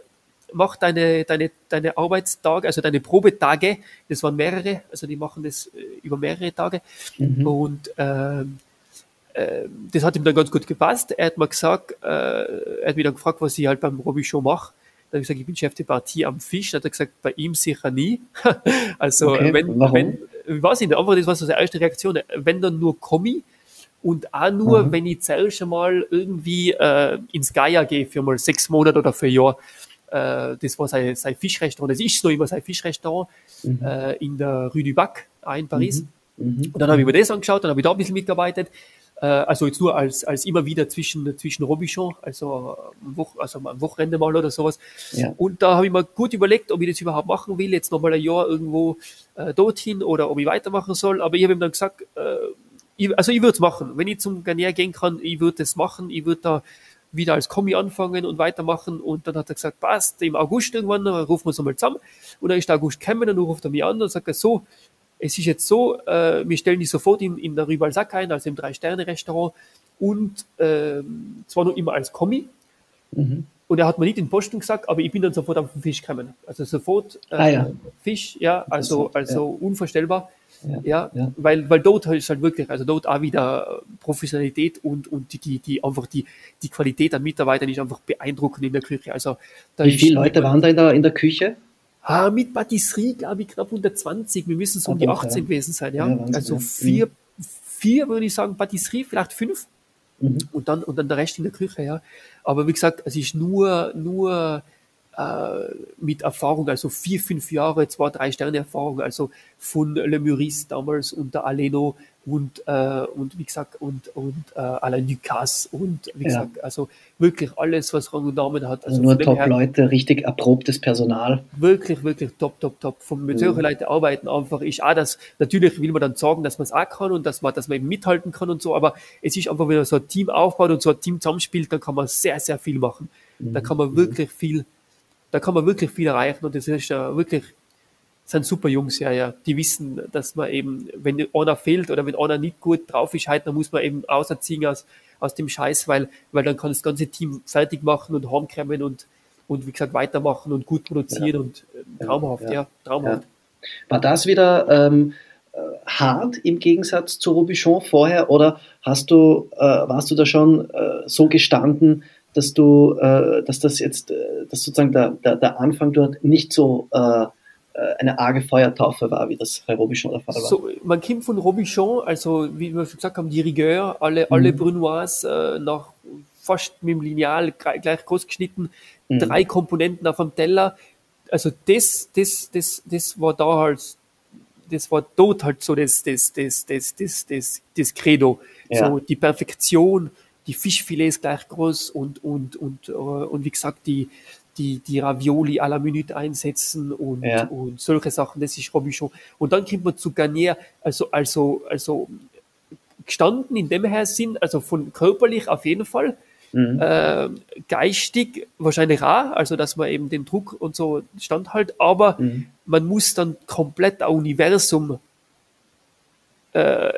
S1: mach deine, deine, deine Arbeitstage, also deine Probetage, das waren mehrere, also die machen das äh, über mehrere Tage. Mhm. Und ähm, äh, das hat ihm dann ganz gut gepasst. Er hat mir gesagt, äh, er hat mich dann gefragt, was ich halt beim Robby schon mache. Dann habe ich gesagt, ich bin Chef der Partie am Fisch. Dann hat er gesagt, bei ihm sicher nie. also, okay, wenn, warum? wenn, ich weiß nicht, einfach das war so seine erste Reaktion. Wenn dann nur Kommi, und auch nur, mhm. wenn ich zuerst mal irgendwie äh, ins Gaia gehe für mal sechs Monate oder für ein Jahr. Äh, das war sein, sein Fischrestaurant, das ist noch immer sein Fischrestaurant mhm. äh, in der Rue du Bac, in Paris. Mhm. mhm. Und dann habe ich mir das angeschaut, dann habe ich da ein bisschen mitgearbeitet. Äh, also jetzt nur als, als immer wieder zwischen, zwischen Robichon, also am, Woch, also am Wochenende mal oder sowas. Ja. Und da habe ich mir gut überlegt, ob ich das überhaupt machen will, jetzt nochmal ein Jahr irgendwo äh, dorthin oder ob ich weitermachen soll. Aber ich habe ihm dann gesagt, äh, ich, also ich würde es machen. Wenn ich zum Garnier gehen kann, ich würde es machen. Ich würde da wieder als Kommi anfangen und weitermachen. Und dann hat er gesagt, passt, im August irgendwann, dann rufen wir uns einmal zusammen. Und dann ist der August gekommen und dann ruft er mich an und sagt so, es ist jetzt so, äh, wir stellen dich sofort in, in der Rivalsack ein, also im Drei-Sterne-Restaurant und äh, zwar nur immer als Kommi. Mhm. Und er hat mir nicht den Posten gesagt, aber ich bin dann sofort auf den Fisch gekommen. Also sofort äh, ah, ja. Fisch, ja, also, also ja. unvorstellbar. Ja, ja, weil, weil dort ist halt wirklich, also dort auch wieder Professionalität und, und die, die, die einfach die, die Qualität an Mitarbeitern ist einfach beeindruckend in der Küche. Also,
S3: Wie viele Leute waren da in der, in der Küche?
S1: Ah, mit Patisserie, glaube ich, knapp 120. Wir müssen so um die 18 ja. gewesen sein, ja. ja also vier, vier würde ich sagen, Patisserie, vielleicht fünf. Mhm. Und dann, und dann der Rest in der Küche, ja. Aber wie gesagt, es ist nur, nur, äh, mit Erfahrung, also vier, fünf Jahre, zwei, drei Sterne Erfahrung, also von Le Muris damals unter Aleno und, äh, und wie gesagt, und, und äh, Alain Ducasse und wie ja. gesagt, also wirklich alles, was Rang und Namen hat.
S3: Also, also nur Top-Leute, richtig erprobtes Personal.
S1: Wirklich, wirklich top, top, top. Vom mit solchen Leuten arbeiten einfach ist auch das, natürlich will man dann sagen, dass man es auch kann und dass man, dass man eben mithalten kann und so, aber es ist einfach, wenn man so ein Team aufbaut und so ein Team zusammenspielt, dann kann man sehr, sehr viel machen. Mhm. Da kann man wirklich viel da kann man wirklich viel erreichen und das ist ja wirklich, sind super Jungs, ja, ja. Die wissen, dass man eben, wenn einer fehlt oder wenn einer nicht gut drauf ist, halt, dann muss man eben auserziehen aus, aus dem Scheiß, weil, weil dann kann das ganze Team fertig machen und heimkommen und, und wie gesagt, weitermachen und gut produzieren ja. und äh, traumhaft, ja, ja traumhaft.
S3: War das wieder ähm, äh, hart im Gegensatz zu Robichon vorher oder hast du, äh, warst du da schon äh, so gestanden, dass du, äh, dass das jetzt, äh, dass sozusagen der, der, der Anfang dort nicht so äh, äh eine arge Feuertaufe war, wie das bei Robichon der Fall war.
S1: So, man kommt von Robichon, also wie wir schon gesagt haben, die Rigueur, alle, mhm. alle Brunoise äh, nach fast mit dem Lineal gleich groß geschnitten, mhm. drei Komponenten auf dem Teller. Also das, das, das, das war da halt, das war dort halt so das, das, das, das, das, das, das Credo. Ja. So die Perfektion, die Fischfilets gleich groß und, und, und, äh, und wie gesagt, die, die, die Ravioli à la Minute einsetzen und, ja. und solche Sachen, das ist Robichon. Und dann kommt man zu Garnier, also, also, also gestanden in dem her Sinn, also von körperlich auf jeden Fall, mhm. äh, geistig wahrscheinlich auch, also dass man eben den Druck und so standhält, aber mhm. man muss dann komplett ein Universum äh,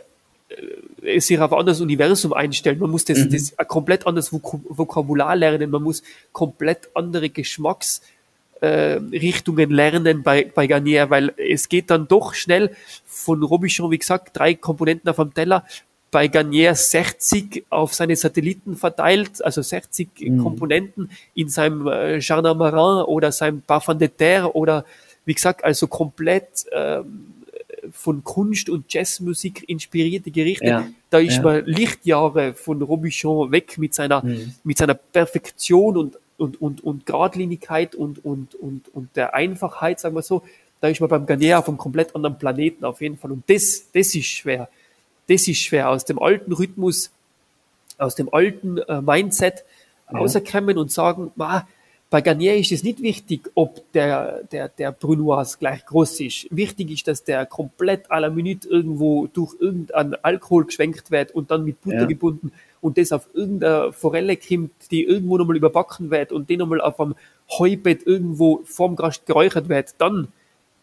S1: sich auf ein anderes Universum einstellen. Man muss das, mhm. das komplett anderes Vokabular lernen. Man muss komplett andere Geschmacksrichtungen äh, lernen bei, bei Garnier, weil es geht dann doch schnell von Robichon, wie gesagt, drei Komponenten auf dem Teller, bei Garnier 60 auf seine Satelliten verteilt, also 60 mhm. Komponenten in seinem äh, Jardin Marin oder seinem Parfum de Terre oder wie gesagt, also komplett ähm, von Kunst und Jazzmusik inspirierte Gerichte. Ja, da ist ja. man Lichtjahre von Robichon weg mit seiner, mhm. mit seiner Perfektion und, und, und, und Gradlinigkeit und, und, und, und der Einfachheit, sagen wir so. Da ist man beim Garnier auf einem komplett anderen Planeten auf jeden Fall. Und das, das ist schwer. Das ist schwer. Aus dem alten Rhythmus, aus dem alten äh, Mindset ja. rauskommen und sagen, ma, bei Garnier ist es nicht wichtig, ob der, der, der Brunoise gleich groß ist. Wichtig ist, dass der komplett à la Minute irgendwo durch irgendeinen Alkohol geschwenkt wird und dann mit Butter ja. gebunden und das auf irgendeine Forelle kommt, die irgendwo nochmal überbacken wird und die nochmal auf einem Heubett irgendwo vorm Gast geräuchert wird. Dann,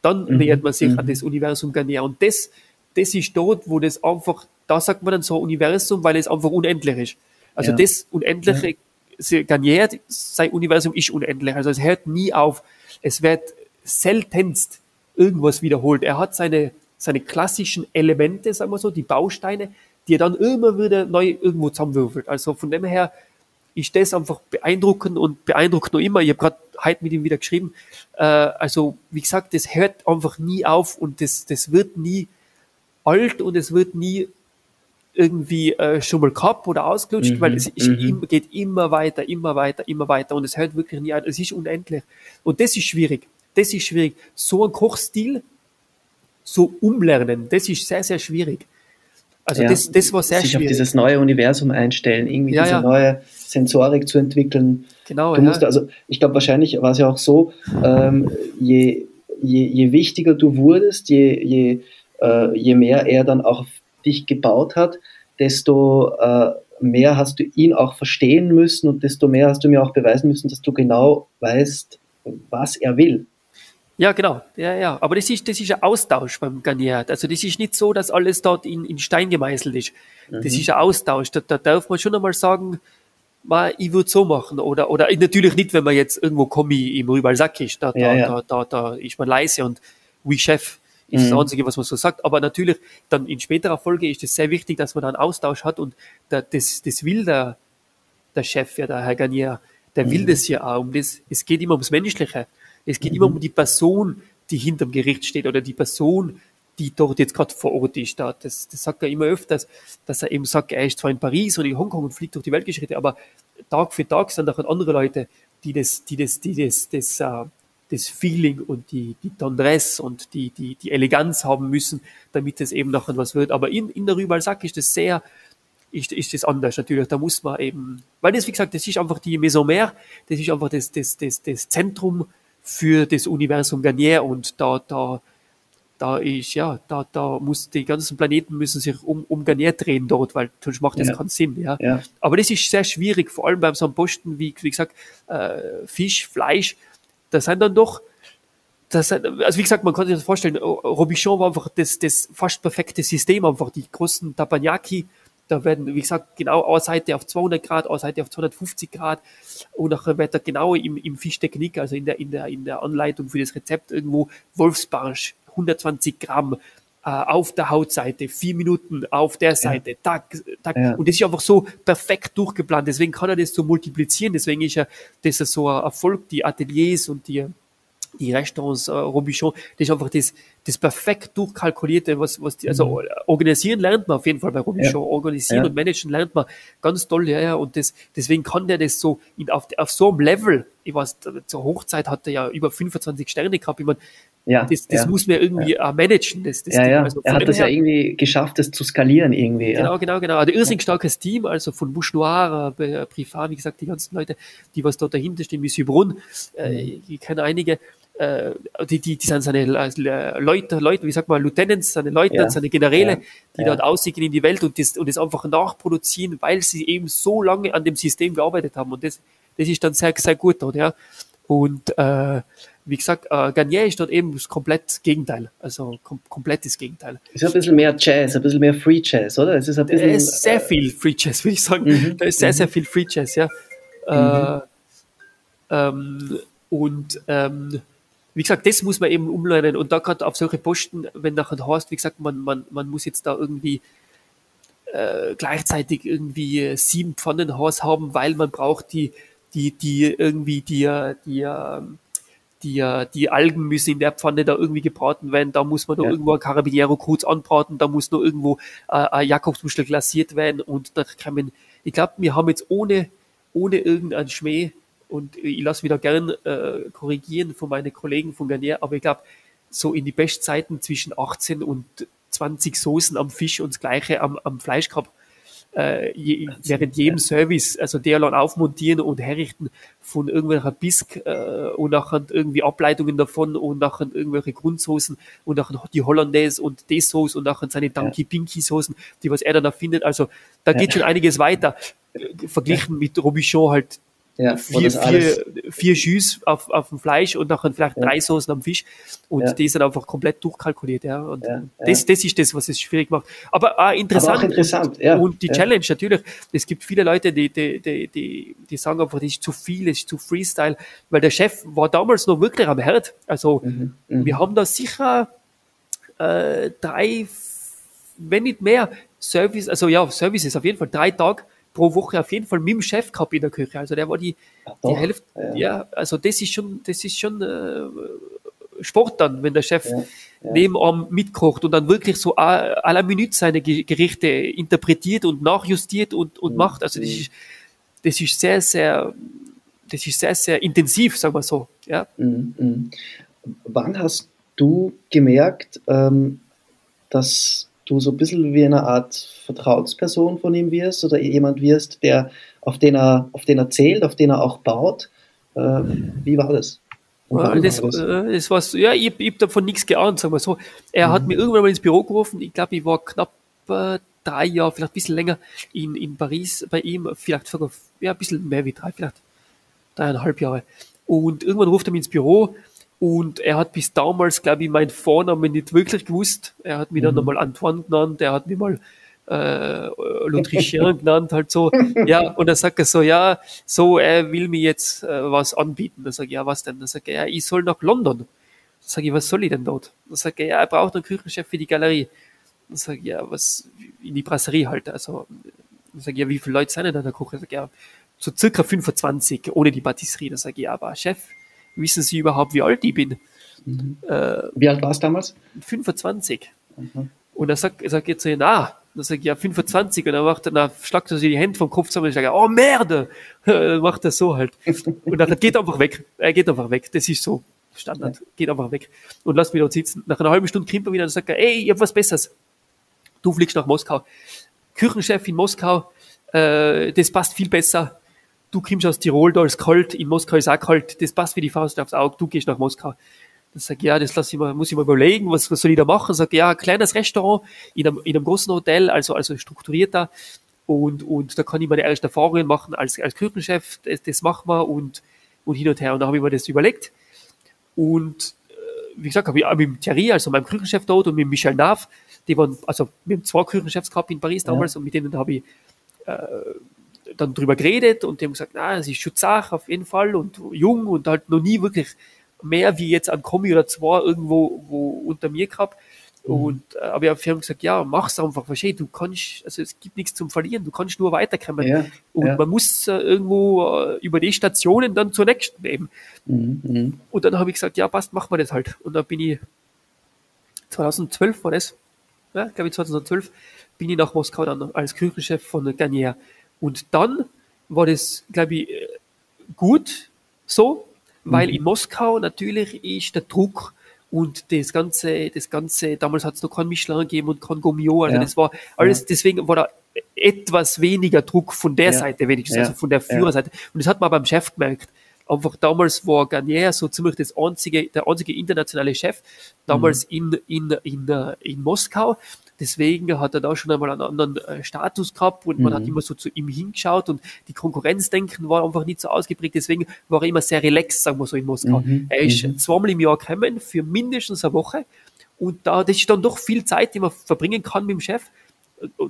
S1: dann mhm. nähert man sich mhm. an das Universum Garnier. Und das, das ist dort, wo das einfach, da sagt man dann so Universum, weil es einfach unendlich ist. Also ja. das Unendliche ja Garnier, sein Universum ist unendlich. Also es hört nie auf. Es wird seltenst irgendwas wiederholt. Er hat seine, seine klassischen Elemente, sagen wir so, die Bausteine, die er dann immer wieder neu irgendwo zusammenwürfelt. Also von dem her ist das einfach beeindruckend und beeindruckt noch immer. Ich habe gerade heute mit ihm wieder geschrieben. Äh, also wie gesagt, das hört einfach nie auf und das, das wird nie alt und es wird nie irgendwie äh, schon mal gehabt oder ausgelutscht, mhm, weil es ist, mhm. geht immer weiter, immer weiter, immer weiter und es hört wirklich nie auf. Es ist unendlich. Und das ist schwierig. Das ist schwierig. So ein Kochstil, so umlernen, das ist sehr, sehr schwierig.
S3: Also ja, das, das war sehr sich schwierig. auf dieses neue Universum einstellen, irgendwie ja, diese ja. neue Sensorik zu entwickeln. Genau. Du musst, also ich glaube wahrscheinlich war es ja auch so, ähm, je, je, je wichtiger du wurdest, je, je, äh, je mehr er dann auch dich gebaut hat, desto äh, mehr hast du ihn auch verstehen müssen und desto mehr hast du mir auch beweisen müssen, dass du genau weißt, was er will.
S1: Ja, genau. Ja, ja. Aber das ist, das ist ein Austausch beim Garnier. Also das ist nicht so, dass alles dort in, in Stein gemeißelt ist. Das mhm. ist ein Austausch. Da, da darf man schon einmal sagen, mal, ich würde so machen. Oder, oder natürlich nicht, wenn man jetzt irgendwo Kommi im Rübalsack ist. Da, da, ja, ja. da, da, da ist man leise und wie Chef ist mhm. das Einzige, was man so sagt. Aber natürlich, dann in späterer Folge ist es sehr wichtig, dass man da einen Austausch hat und der, das, das will der, der Chef, ja, der Herr Garnier, der mhm. will das ja auch. Um das, es geht immer ums Menschliche. Es geht mhm. immer um die Person, die hinterm Gericht steht oder die Person, die dort jetzt gerade vor Ort ist. Da, das, das sagt er immer öfters, dass er eben sagt, er ist zwar in Paris und in Hongkong und fliegt durch die Weltgeschichte, aber Tag für Tag sind auch andere Leute, die das, die das, die das, das, das uh, das Feeling und die, die Tendresse und die, die, die Eleganz haben müssen, damit es eben nachher was wird. Aber in, in der Rübalsack ist das sehr, ist, ist das anders natürlich. Da muss man eben, weil das, wie gesagt, das ist einfach die Maison Mère, das ist einfach das, das, das, das Zentrum für das Universum Garnier und da, da, da ist, ja, da, da muss, die ganzen Planeten müssen sich um, um Garnier drehen dort, weil sonst macht das ja. keinen Sinn, ja. ja. Aber das ist sehr schwierig, vor allem beim so einem Posten, wie, wie gesagt, äh, Fisch, Fleisch, das sind dann doch, das, also wie gesagt, man kann sich das vorstellen, Robichon war einfach das, das fast perfekte System, einfach die großen Tapanaki, da werden, wie gesagt, genau Ausseite auf 200 Grad, Ausseite auf 250 Grad. Und nachher wird da genau im, im Fischtechnik, also in der, in der, in der Anleitung für das Rezept irgendwo Wolfsbarsch 120 Gramm. äh, auf der Hautseite, vier Minuten auf der Seite, ja. Tag, Tag. Ja. Und das ist einfach so perfekt durchgeplant. Deswegen kann er das so multiplizieren. Deswegen ist ja das so ein Erfolg, die Ateliers und die, die Restaurants äh, Robichon, das ist einfach das, das perfekt durchkalkulierte, was, was die, also mhm. organisieren lernt man auf jeden Fall bei Robichon. Ja. Organisieren und managen lernt man ganz toll, ja, ja. Und das, deswegen kann der das so in, auf, auf so einem Level, ich weiß, zur Hochzeit hat er ja über 25 Sterne gehabt. Ich meine, ja, das, das ja, muss man irgendwie ja. managen. Das, das
S3: ja, ja. Also er hat das her, ja irgendwie geschafft, das zu skalieren irgendwie.
S1: Genau, ja. genau, genau. Also ein irrsinnig starkes Team, also von Bouche Noir, äh, Privat, wie gesagt, die ganzen Leute, die was dort dahinter stehen, Monsieur Brunn, äh, mhm. ich kenne einige, äh, die, die, die sind seine Leute, Leute, wie sagt man, Lieutenants, seine Leute, seine Generäle, die dort aussiegen in die Welt und das, und das einfach nachproduzieren, weil sie eben so lange an dem System gearbeitet haben. Und das, das ist dann sehr, sehr gut dort, ja. Und äh, wie gesagt, äh, Garnier ist dort eben das komplett Gegenteil. Also kom komplettes Gegenteil.
S3: Es ist ein bisschen mehr Jazz, ein bisschen mehr Free Jazz, oder?
S1: Es ist ein bisschen. Es ist sehr äh, viel Free Jazz, würde ich sagen. Mhm. Da ist sehr, sehr mhm. viel Free Jazz, ja. Mhm. Äh, ähm, und ähm, wie gesagt, das muss man eben umlernen. Und da gerade auf solche Posten, wenn nachher hast, wie gesagt, man, man, man muss jetzt da irgendwie äh, gleichzeitig irgendwie sieben Pfannenhaus haben, weil man braucht die, die, die irgendwie die, die, die die, äh, die Algen müssen in der Pfanne da irgendwie gebraten werden, da muss man noch ja. irgendwo ein Carabiniero kurz anbraten, da muss noch irgendwo äh, ein Jakobsmuschel glasiert werden und da kann man, ich glaube, wir haben jetzt ohne, ohne irgendeinen Schmäh und ich lasse mich da gern äh, korrigieren von meinen Kollegen von Garnier, aber ich glaube, so in die Bestzeiten zwischen 18 und 20 Soßen am Fisch und das gleiche am, am Fleisch gehabt äh, je, während jedem Service, also der dann aufmontieren und herrichten von irgendwelcher Bisk äh, und nachher irgendwie Ableitungen davon und nachher irgendwelche Grundsoßen und nachher die Hollandaise und die Sauce und nachher seine Dunky Pinky Soßen, die was er dann erfindet. Also da geht schon einiges weiter. Äh, verglichen mit Robichon halt ja, vier, vier, vier Jus auf, auf dem Fleisch und nachher vielleicht ja. drei Soßen am Fisch und ja. die sind einfach komplett durchkalkuliert. Ja. Und ja, Das, das ist das, was es schwierig macht. Aber auch interessant. Aber auch
S3: interessant
S1: ja. Und die Challenge natürlich, es gibt viele Leute, die, die, die, die, die sagen einfach, das ist zu viel, das ist zu Freestyle, weil der Chef war damals noch wirklich am Herd. Also mhm, mhm. wir haben da sicher äh, drei, wenn nicht mehr, Service, also ja, Services auf jeden Fall, drei Tage pro Woche auf jeden Fall mit dem Chef gehabt in der Küche. Also der war die, die Hälfte, ja. ja. also das ist schon, das ist schon äh, Sport dann, wenn der Chef ja, ja. nebenan mitkocht und dann wirklich so à la Minute seine Gerichte interpretiert und nachjustiert und, und mhm. macht. Also das ist, das ist sehr, sehr, das ist sehr, sehr intensiv, sagen wir so. Ja. Mhm.
S3: mhm. Wann hast du gemerkt, ähm, dass du so ein bisschen wie eine Art Vertrauensperson von ihm wirst oder jemand wirst, der auf den er, auf den er zählt, auf den er auch baut. Äh, wie war das?
S1: Das? Äh, das war so, ja, ich, ich habe davon nichts geahnt, sagen wir so. Er mhm. hat mir irgendwann mal ins Büro gerufen. Ich glaube, ich war knapp äh, drei Jahre, vielleicht ein bisschen länger in, in Paris bei ihm, vielleicht sogar ja, ein bisschen mehr wie drei, vielleicht dreieinhalb Jahre. Und irgendwann ruft er mich ins Büro und er hat bis damals, glaube ich, meinen Vornamen nicht wirklich gewusst. Er hat mich mhm. dann nochmal Antoine genannt, er hat mich mal äh, L'Autrichien genannt, halt so. Ja, und dann sagt er so, ja, so, er will mir jetzt äh, was anbieten. Dann sage ich, ja, was denn? Dann sagt er, ja, ich soll nach London. Dann sage ich, was soll ich denn dort? Dann sagt er, ja, er braucht einen Küchenchef für die Galerie. Dann sage ich, ja, was, in die Brasserie halt. Also, dann sage ich, ja, wie viele Leute sind denn da in der Küche? Dann sage ich, ja, so circa 25, ohne die Patisserie. Dann sage ich, ja, aber Chef, wissen Sie überhaupt, wie alt ich bin?
S3: Mhm. Äh, wie alt warst du damals?
S1: 25. Mhm. Und er sagt, er sagt jetzt so, na, dann sage ich, ja, 25. Und dann macht er, dann schlagt er sich die Hände vom Kopf zusammen und sagt, oh, Merde! Dann macht er so halt. Und dann geht er einfach weg. Er geht einfach weg. Das ist so. Standard. Ja. Geht einfach weg. Und lasst mich dort sitzen. Nach einer halben Stunde kommt er wieder und sagt er, ey, ich hab was Besseres. Du fliegst nach Moskau. Küchenchef in Moskau, äh, das passt viel besser du kommst aus Tirol, da ist kalt, in Moskau ist auch kalt, das passt wie die Faust aufs Auge, du gehst nach Moskau. Dann sag ich, ja, das lass ich mal, muss ich mal überlegen, was, was soll ich da machen? Sag ja, ein kleines Restaurant in einem, in einem großen Hotel, also, also strukturierter. Und, und da kann ich meine ersten Erfahrungen machen als, als Küchenchef, das, das machen wir und, und hin und her. Und da habe ich mir das überlegt. Und äh, wie gesagt, habe ich auch mit dem Thierry, also meinem Küchenchef dort und mit Michel Nav, die waren, also wir haben zwei Küchenchefs gehabt in Paris damals ja. und mit denen habe ich äh, dann drüber geredet und die haben gesagt, na, es ist Schutzach auf jeden Fall und jung und halt noch nie wirklich mehr wie jetzt an Kommi oder zwei irgendwo wo unter mir gehabt. Mhm. Und äh, aber wir haben gesagt, ja, mach's einfach, versteh, du kannst, also es gibt nichts zum Verlieren, du kannst nur weiterkommen. Ja, und ja. man muss äh, irgendwo äh, über die Stationen dann zur nächsten nehmen. Mhm, mhm. und dann habe ich gesagt, ja, passt, machen wir das halt. Und dann bin ich 2012 war das, ja, glaube ich 2012, bin ich nach Moskau dann als Küchenchef von Garnier. Und dann war das, glaube ich, gut so, weil mhm. in Moskau natürlich ist der Druck und das ganze, das ganze, damals hat es noch kein Michelin gegeben und kein Gomio, also ja. das war alles, ja. deswegen war da etwas weniger Druck von der ja. Seite wenigstens, also von der Führerseite. Und das hat man beim Chef gemerkt. Einfach damals war Garnier so ziemlich das einzige, der einzige internationale Chef, damals mhm. in, in, in, in Moskau. Deswegen hat er da schon einmal einen anderen äh, Status gehabt und man hat mhm. immer so zu ihm hingeschaut und die Konkurrenzdenken war einfach nicht so ausgeprägt. Deswegen war er immer sehr relaxed, sagen wir so, in Moskau. Mhm. Er ist mhm. zweimal im Jahr gekommen für mindestens eine Woche und da, das ist dann doch viel Zeit, die man verbringen kann mit dem Chef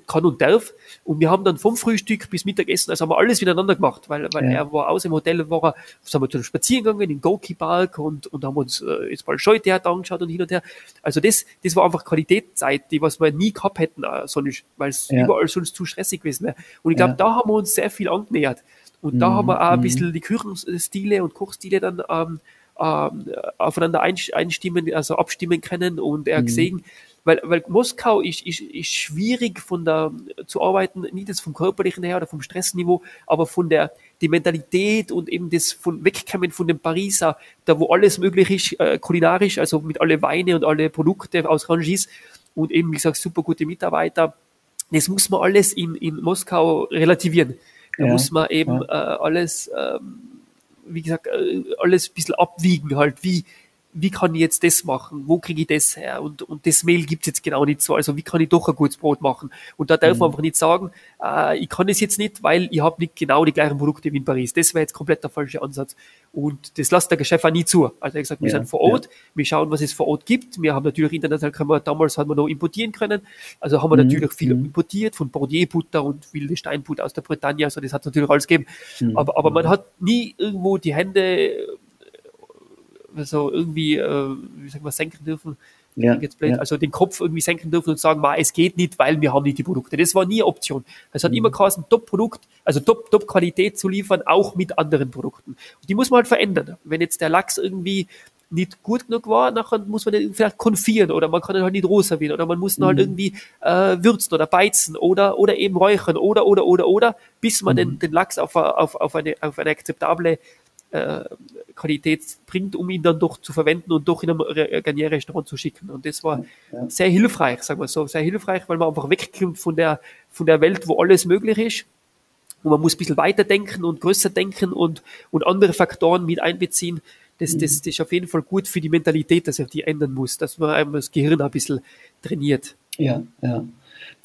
S1: kann und darf. Und wir haben dann vom Frühstück bis Mittagessen, also haben wir alles miteinander gemacht, weil, weil ja. er war aus dem Hotel, war er, sind wir zu spazieren gegangen in Goki Park und, und haben uns äh, jetzt mal Scheutheater angeschaut und hin und her. Also das, das war einfach Qualitätszeit, die was wir nie gehabt hätten, äh, sonst, weil es ja. überall sonst zu stressig gewesen wäre. Und ich glaube, ja. da haben wir uns sehr viel angenähert. Und mhm. da haben wir auch ein mhm. bisschen die Küchenstile und Kochstile dann ähm, ähm, aufeinander einstimmen, also abstimmen können. Und er mhm. gesehen, weil, weil Moskau ist, ist, ist schwierig von der, zu arbeiten, nicht jetzt vom körperlichen her oder vom Stressniveau, aber von der, die Mentalität und eben das von Wegkommen von dem Pariser, da wo alles möglich ist, äh, kulinarisch, also mit alle Weine und alle Produkte aus Rangis und eben, wie gesagt, super gute Mitarbeiter. Das muss man alles in, in Moskau relativieren. Da ja, muss man eben ja. äh, alles, ähm, wie gesagt, äh, alles ein bisschen abwiegen halt, wie, wie kann ich jetzt das machen? Wo kriege ich das her? Und, und das Mehl gibt es jetzt genau nicht so. Also wie kann ich doch ein gutes Brot machen? Und da darf mhm. man einfach nicht sagen, äh, ich kann es jetzt nicht, weil ich habe nicht genau die gleichen Produkte wie in Paris. Das wäre jetzt komplett der falsche Ansatz. Und das lässt der Geschäft auch nie zu. Also hat gesagt, wir ja, sind vor Ort, ja. wir schauen, was es vor Ort gibt. Wir haben natürlich international, können wir, damals haben wir noch importieren können. Also haben wir mhm. natürlich viel mhm. importiert, von Bordier-Butter und wilde Steinbutter aus der Bretagne. Also das hat natürlich alles gegeben. Mhm. Aber, aber man hat nie irgendwo die Hände so irgendwie, äh, wie sagen wir, senken dürfen. Ja, ja. Also den Kopf irgendwie senken dürfen und sagen, es geht nicht, weil wir haben nicht die Produkte. Das war nie Option. Es hat mhm. immer geheißen, Top-Produkt, also Top-Qualität Top zu liefern, auch mit anderen Produkten. Und die muss man halt verändern. Wenn jetzt der Lachs irgendwie nicht gut genug war, nachher muss man den vielleicht konfieren oder man kann ihn halt nicht roh servieren oder man muss ihn halt mhm. halt irgendwie äh, würzen oder beizen oder, oder eben räuchern oder, oder, oder, oder, bis man mhm. den, den Lachs auf, auf, auf, eine, auf eine akzeptable äh, Qualität bringt, um ihn dann doch zu verwenden und doch in ein Garnier-Restaurant zu schicken. Und das war ja. sehr hilfreich, sagen wir so, sehr hilfreich, weil man einfach wegkommt von der, von der Welt, wo alles möglich ist. Und man muss ein bisschen weiterdenken und größer denken und, und andere Faktoren mit einbeziehen. Das, das, das ist auf jeden Fall gut für die Mentalität, dass sich die ändern muss, dass man einem das Gehirn ein bisschen trainiert.
S3: Ja, ja.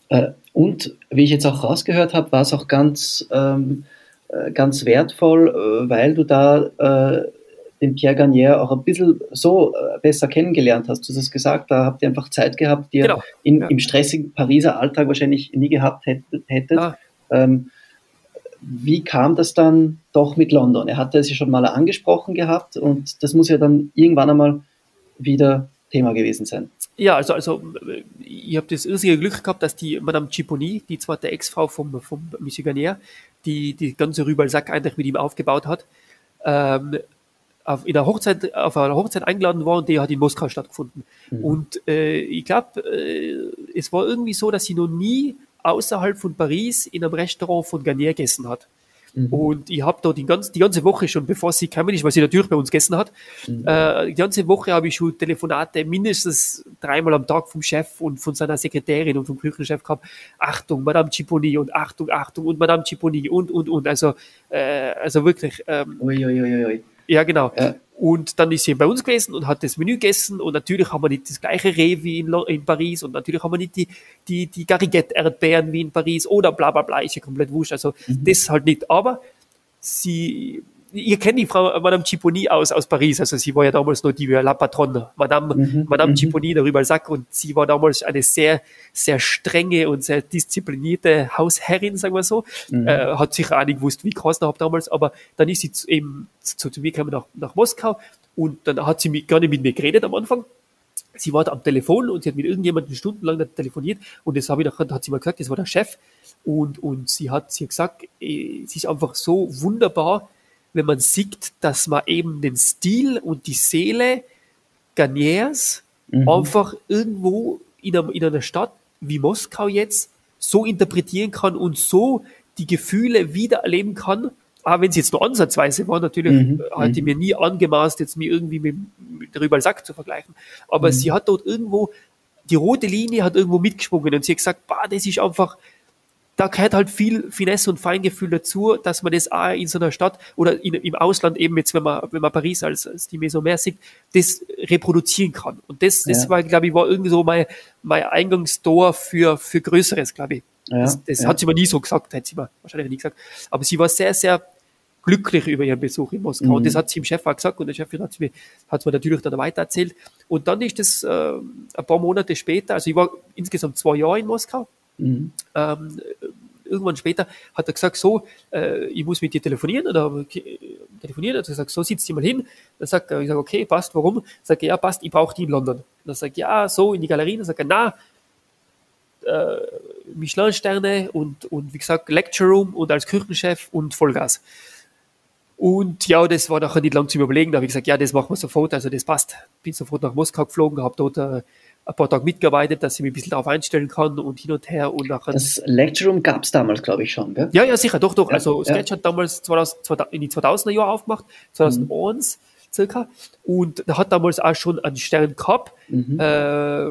S3: Äh, und wie ich jetzt auch rausgehört habe, war es auch ganz ähm, äh, ganz wertvoll, äh, weil du da äh, den Pierre Garnier auch ein bisschen so besser kennengelernt hast. Du hast es gesagt, da habt ihr einfach Zeit gehabt, die genau. ihr in, ja. im stressigen Pariser Alltag wahrscheinlich nie gehabt hättet. Ah. Ähm, wie kam das dann doch mit London? Er hatte es ja schon mal angesprochen gehabt und das muss ja dann irgendwann einmal wieder Thema gewesen sein.
S1: Ja, also, also ich habe das irrsinnige Glück gehabt, dass die Madame Cipponi, die zweite Ex-Frau vom, vom Monsieur Garnier, die die ganze Rübalsack eigentlich mit ihm aufgebaut hat, ähm, auf, in der Hochzeit, auf einer Hochzeit eingeladen war und die hat in Moskau stattgefunden. Mhm. Und äh, ich glaube, äh, es war irgendwie so, dass sie noch nie außerhalb von Paris in einem Restaurant von Garnier gegessen hat. Mhm. Und ich habe da die ganze, die ganze Woche schon, bevor sie gekommen ist, weil sie natürlich bei uns gegessen hat, mhm. äh, die ganze Woche habe ich schon Telefonate mindestens dreimal am Tag vom Chef und von seiner Sekretärin und vom Küchenchef gehabt. Achtung, Madame Cipponi und Achtung, Achtung und Madame Cipponi und, und, und. Also, äh, also wirklich. Ähm, ui, ui, ui, ui. Ja, genau. Ja. Und dann ist sie bei uns gewesen und hat das Menü gegessen und natürlich haben wir nicht das gleiche Reh wie in, in Paris und natürlich haben wir nicht die, die, die Gariguette-Erdbeeren wie in Paris oder bla bla bla, ist ja komplett wurscht. Also mhm. das halt nicht. Aber sie, ihr kennt die Frau Madame Cipponi aus, aus Paris, also sie war ja damals noch die La Patronne, Madame, mhm. Madame mhm. Cipponi darüber sagt und sie war damals eine sehr, sehr strenge und sehr disziplinierte Hausherrin, sagen wir so, mhm. äh, hat sicher auch nicht gewusst, wie geheißen habe damals, aber dann ist sie zu, eben zu, zu mir gekommen nach, nach Moskau. Und dann hat sie mit, gar nicht mit mir geredet am Anfang, sie war da am Telefon und sie hat mit irgendjemandem stundenlang telefoniert. Und das habe ich nachher, hat sie mal gesagt, das war der Chef. Und, und sie hat, sie hat gesagt, äh, sie ist einfach so wunderbar, wenn man sieht, dass man eben den Stil und die Seele Garniers mhm. einfach irgendwo in einer, in einer Stadt wie Moskau jetzt so interpretieren kann und so die Gefühle wieder erleben kann, auch wenn es jetzt nur ansatzweise war, natürlich mhm. hatte mhm. mir nie angemaßt, jetzt mir irgendwie mit, mit Rübal Sack zu vergleichen, aber mhm. sie hat dort irgendwo, die rote Linie hat irgendwo mitgeschwungen und sie hat gesagt, bah, das ist einfach, da gehört halt viel Finesse und Feingefühl dazu, dass man das auch in so einer Stadt oder in, im Ausland eben jetzt, wenn man, wenn man Paris als, als die Maison mehr sieht, das reproduzieren kann. Und das, das ja. war, glaube ich, war irgendwie so mein, mein Eingangstor für, für Größeres, glaube ich. Ja, das, das ja. hat sie mir nie so gesagt, hat sie mir wahrscheinlich nie gesagt. Aber sie war sehr, sehr glücklich über ihren Besuch in Moskau. Mhm. Und das hat sie im Chef auch gesagt und der Chefin hat es mir, hat's mir natürlich dann weiter erzählt. Und dann ist das äh, ein paar Monate später, also ich war insgesamt zwei Jahre in Moskau Mhm. Ähm, irgendwann später hat er gesagt, so, äh, ich muss mit dir telefonieren oder okay, telefonieren. Also er sagt, so sitzt dich mal hin. Dann sagt er, ich sage, okay, passt, warum? Sagt er, ja, passt, ich brauche die in London. Dann sagt er, ja, so in die Galerie. Dann sagt er, na, äh, Michelin-Sterne und, und wie gesagt, Lecture Room und als Küchenchef und Vollgas. Und ja, das war nachher nicht lang zu überlegen. Da habe ich gesagt, ja, das machen wir sofort, also das passt. Bin sofort nach Moskau geflogen, habe dort äh, ein paar Tage mitgearbeitet, dass ich mich ein bisschen darauf einstellen kann und hin und her. Und nachher
S3: das Lecture Room gab es damals, glaube ich, schon, gell?
S1: Ja, ja, sicher, doch, doch. Ja, also Sketch ja. hat damals 2000, in die 2000er Jahre aufgemacht, 2001 mhm. circa. Und er hat damals auch schon einen Stern gehabt. Mhm. Äh,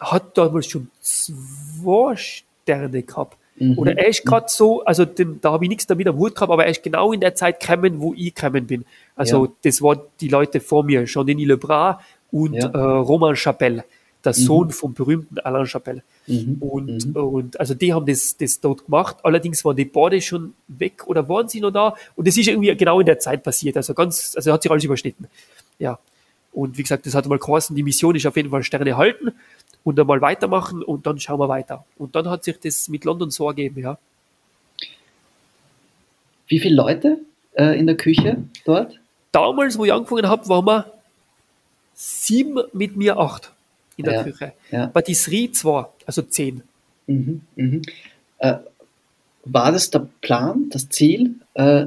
S1: hat damals schon zwei Sterne gehabt. Mhm. Oder er ist gerade so, also den, da habe ich nichts damit am Hut gehabt, aber er ist genau in der Zeit gekommen, wo ich gekommen bin. Also ja. das waren die Leute vor mir, Jean-Denis Lebras und ja. äh, Roman Chapelle, der mhm. Sohn vom berühmten Alain Chapelle. Mhm. Und, mhm. und also die haben das, das dort gemacht. Allerdings waren die Borde schon weg oder waren sie noch da? Und das ist irgendwie genau in der Zeit passiert. Also ganz, also hat sich alles überschnitten. Ja. Und wie gesagt, das hat mal geheißen, die Mission ist auf jeden Fall Sterne halten und einmal weitermachen und dann schauen wir weiter. Und dann hat sich das mit London so ergeben, ja.
S3: Wie viele Leute äh, in der Küche dort?
S1: Damals, wo ich angefangen habe, waren wir sieben mit mir acht in der ja, Küche. Ja. Patisserie zwei, also zehn.
S3: Mhm, mhm. Äh, war das der Plan, das Ziel, äh,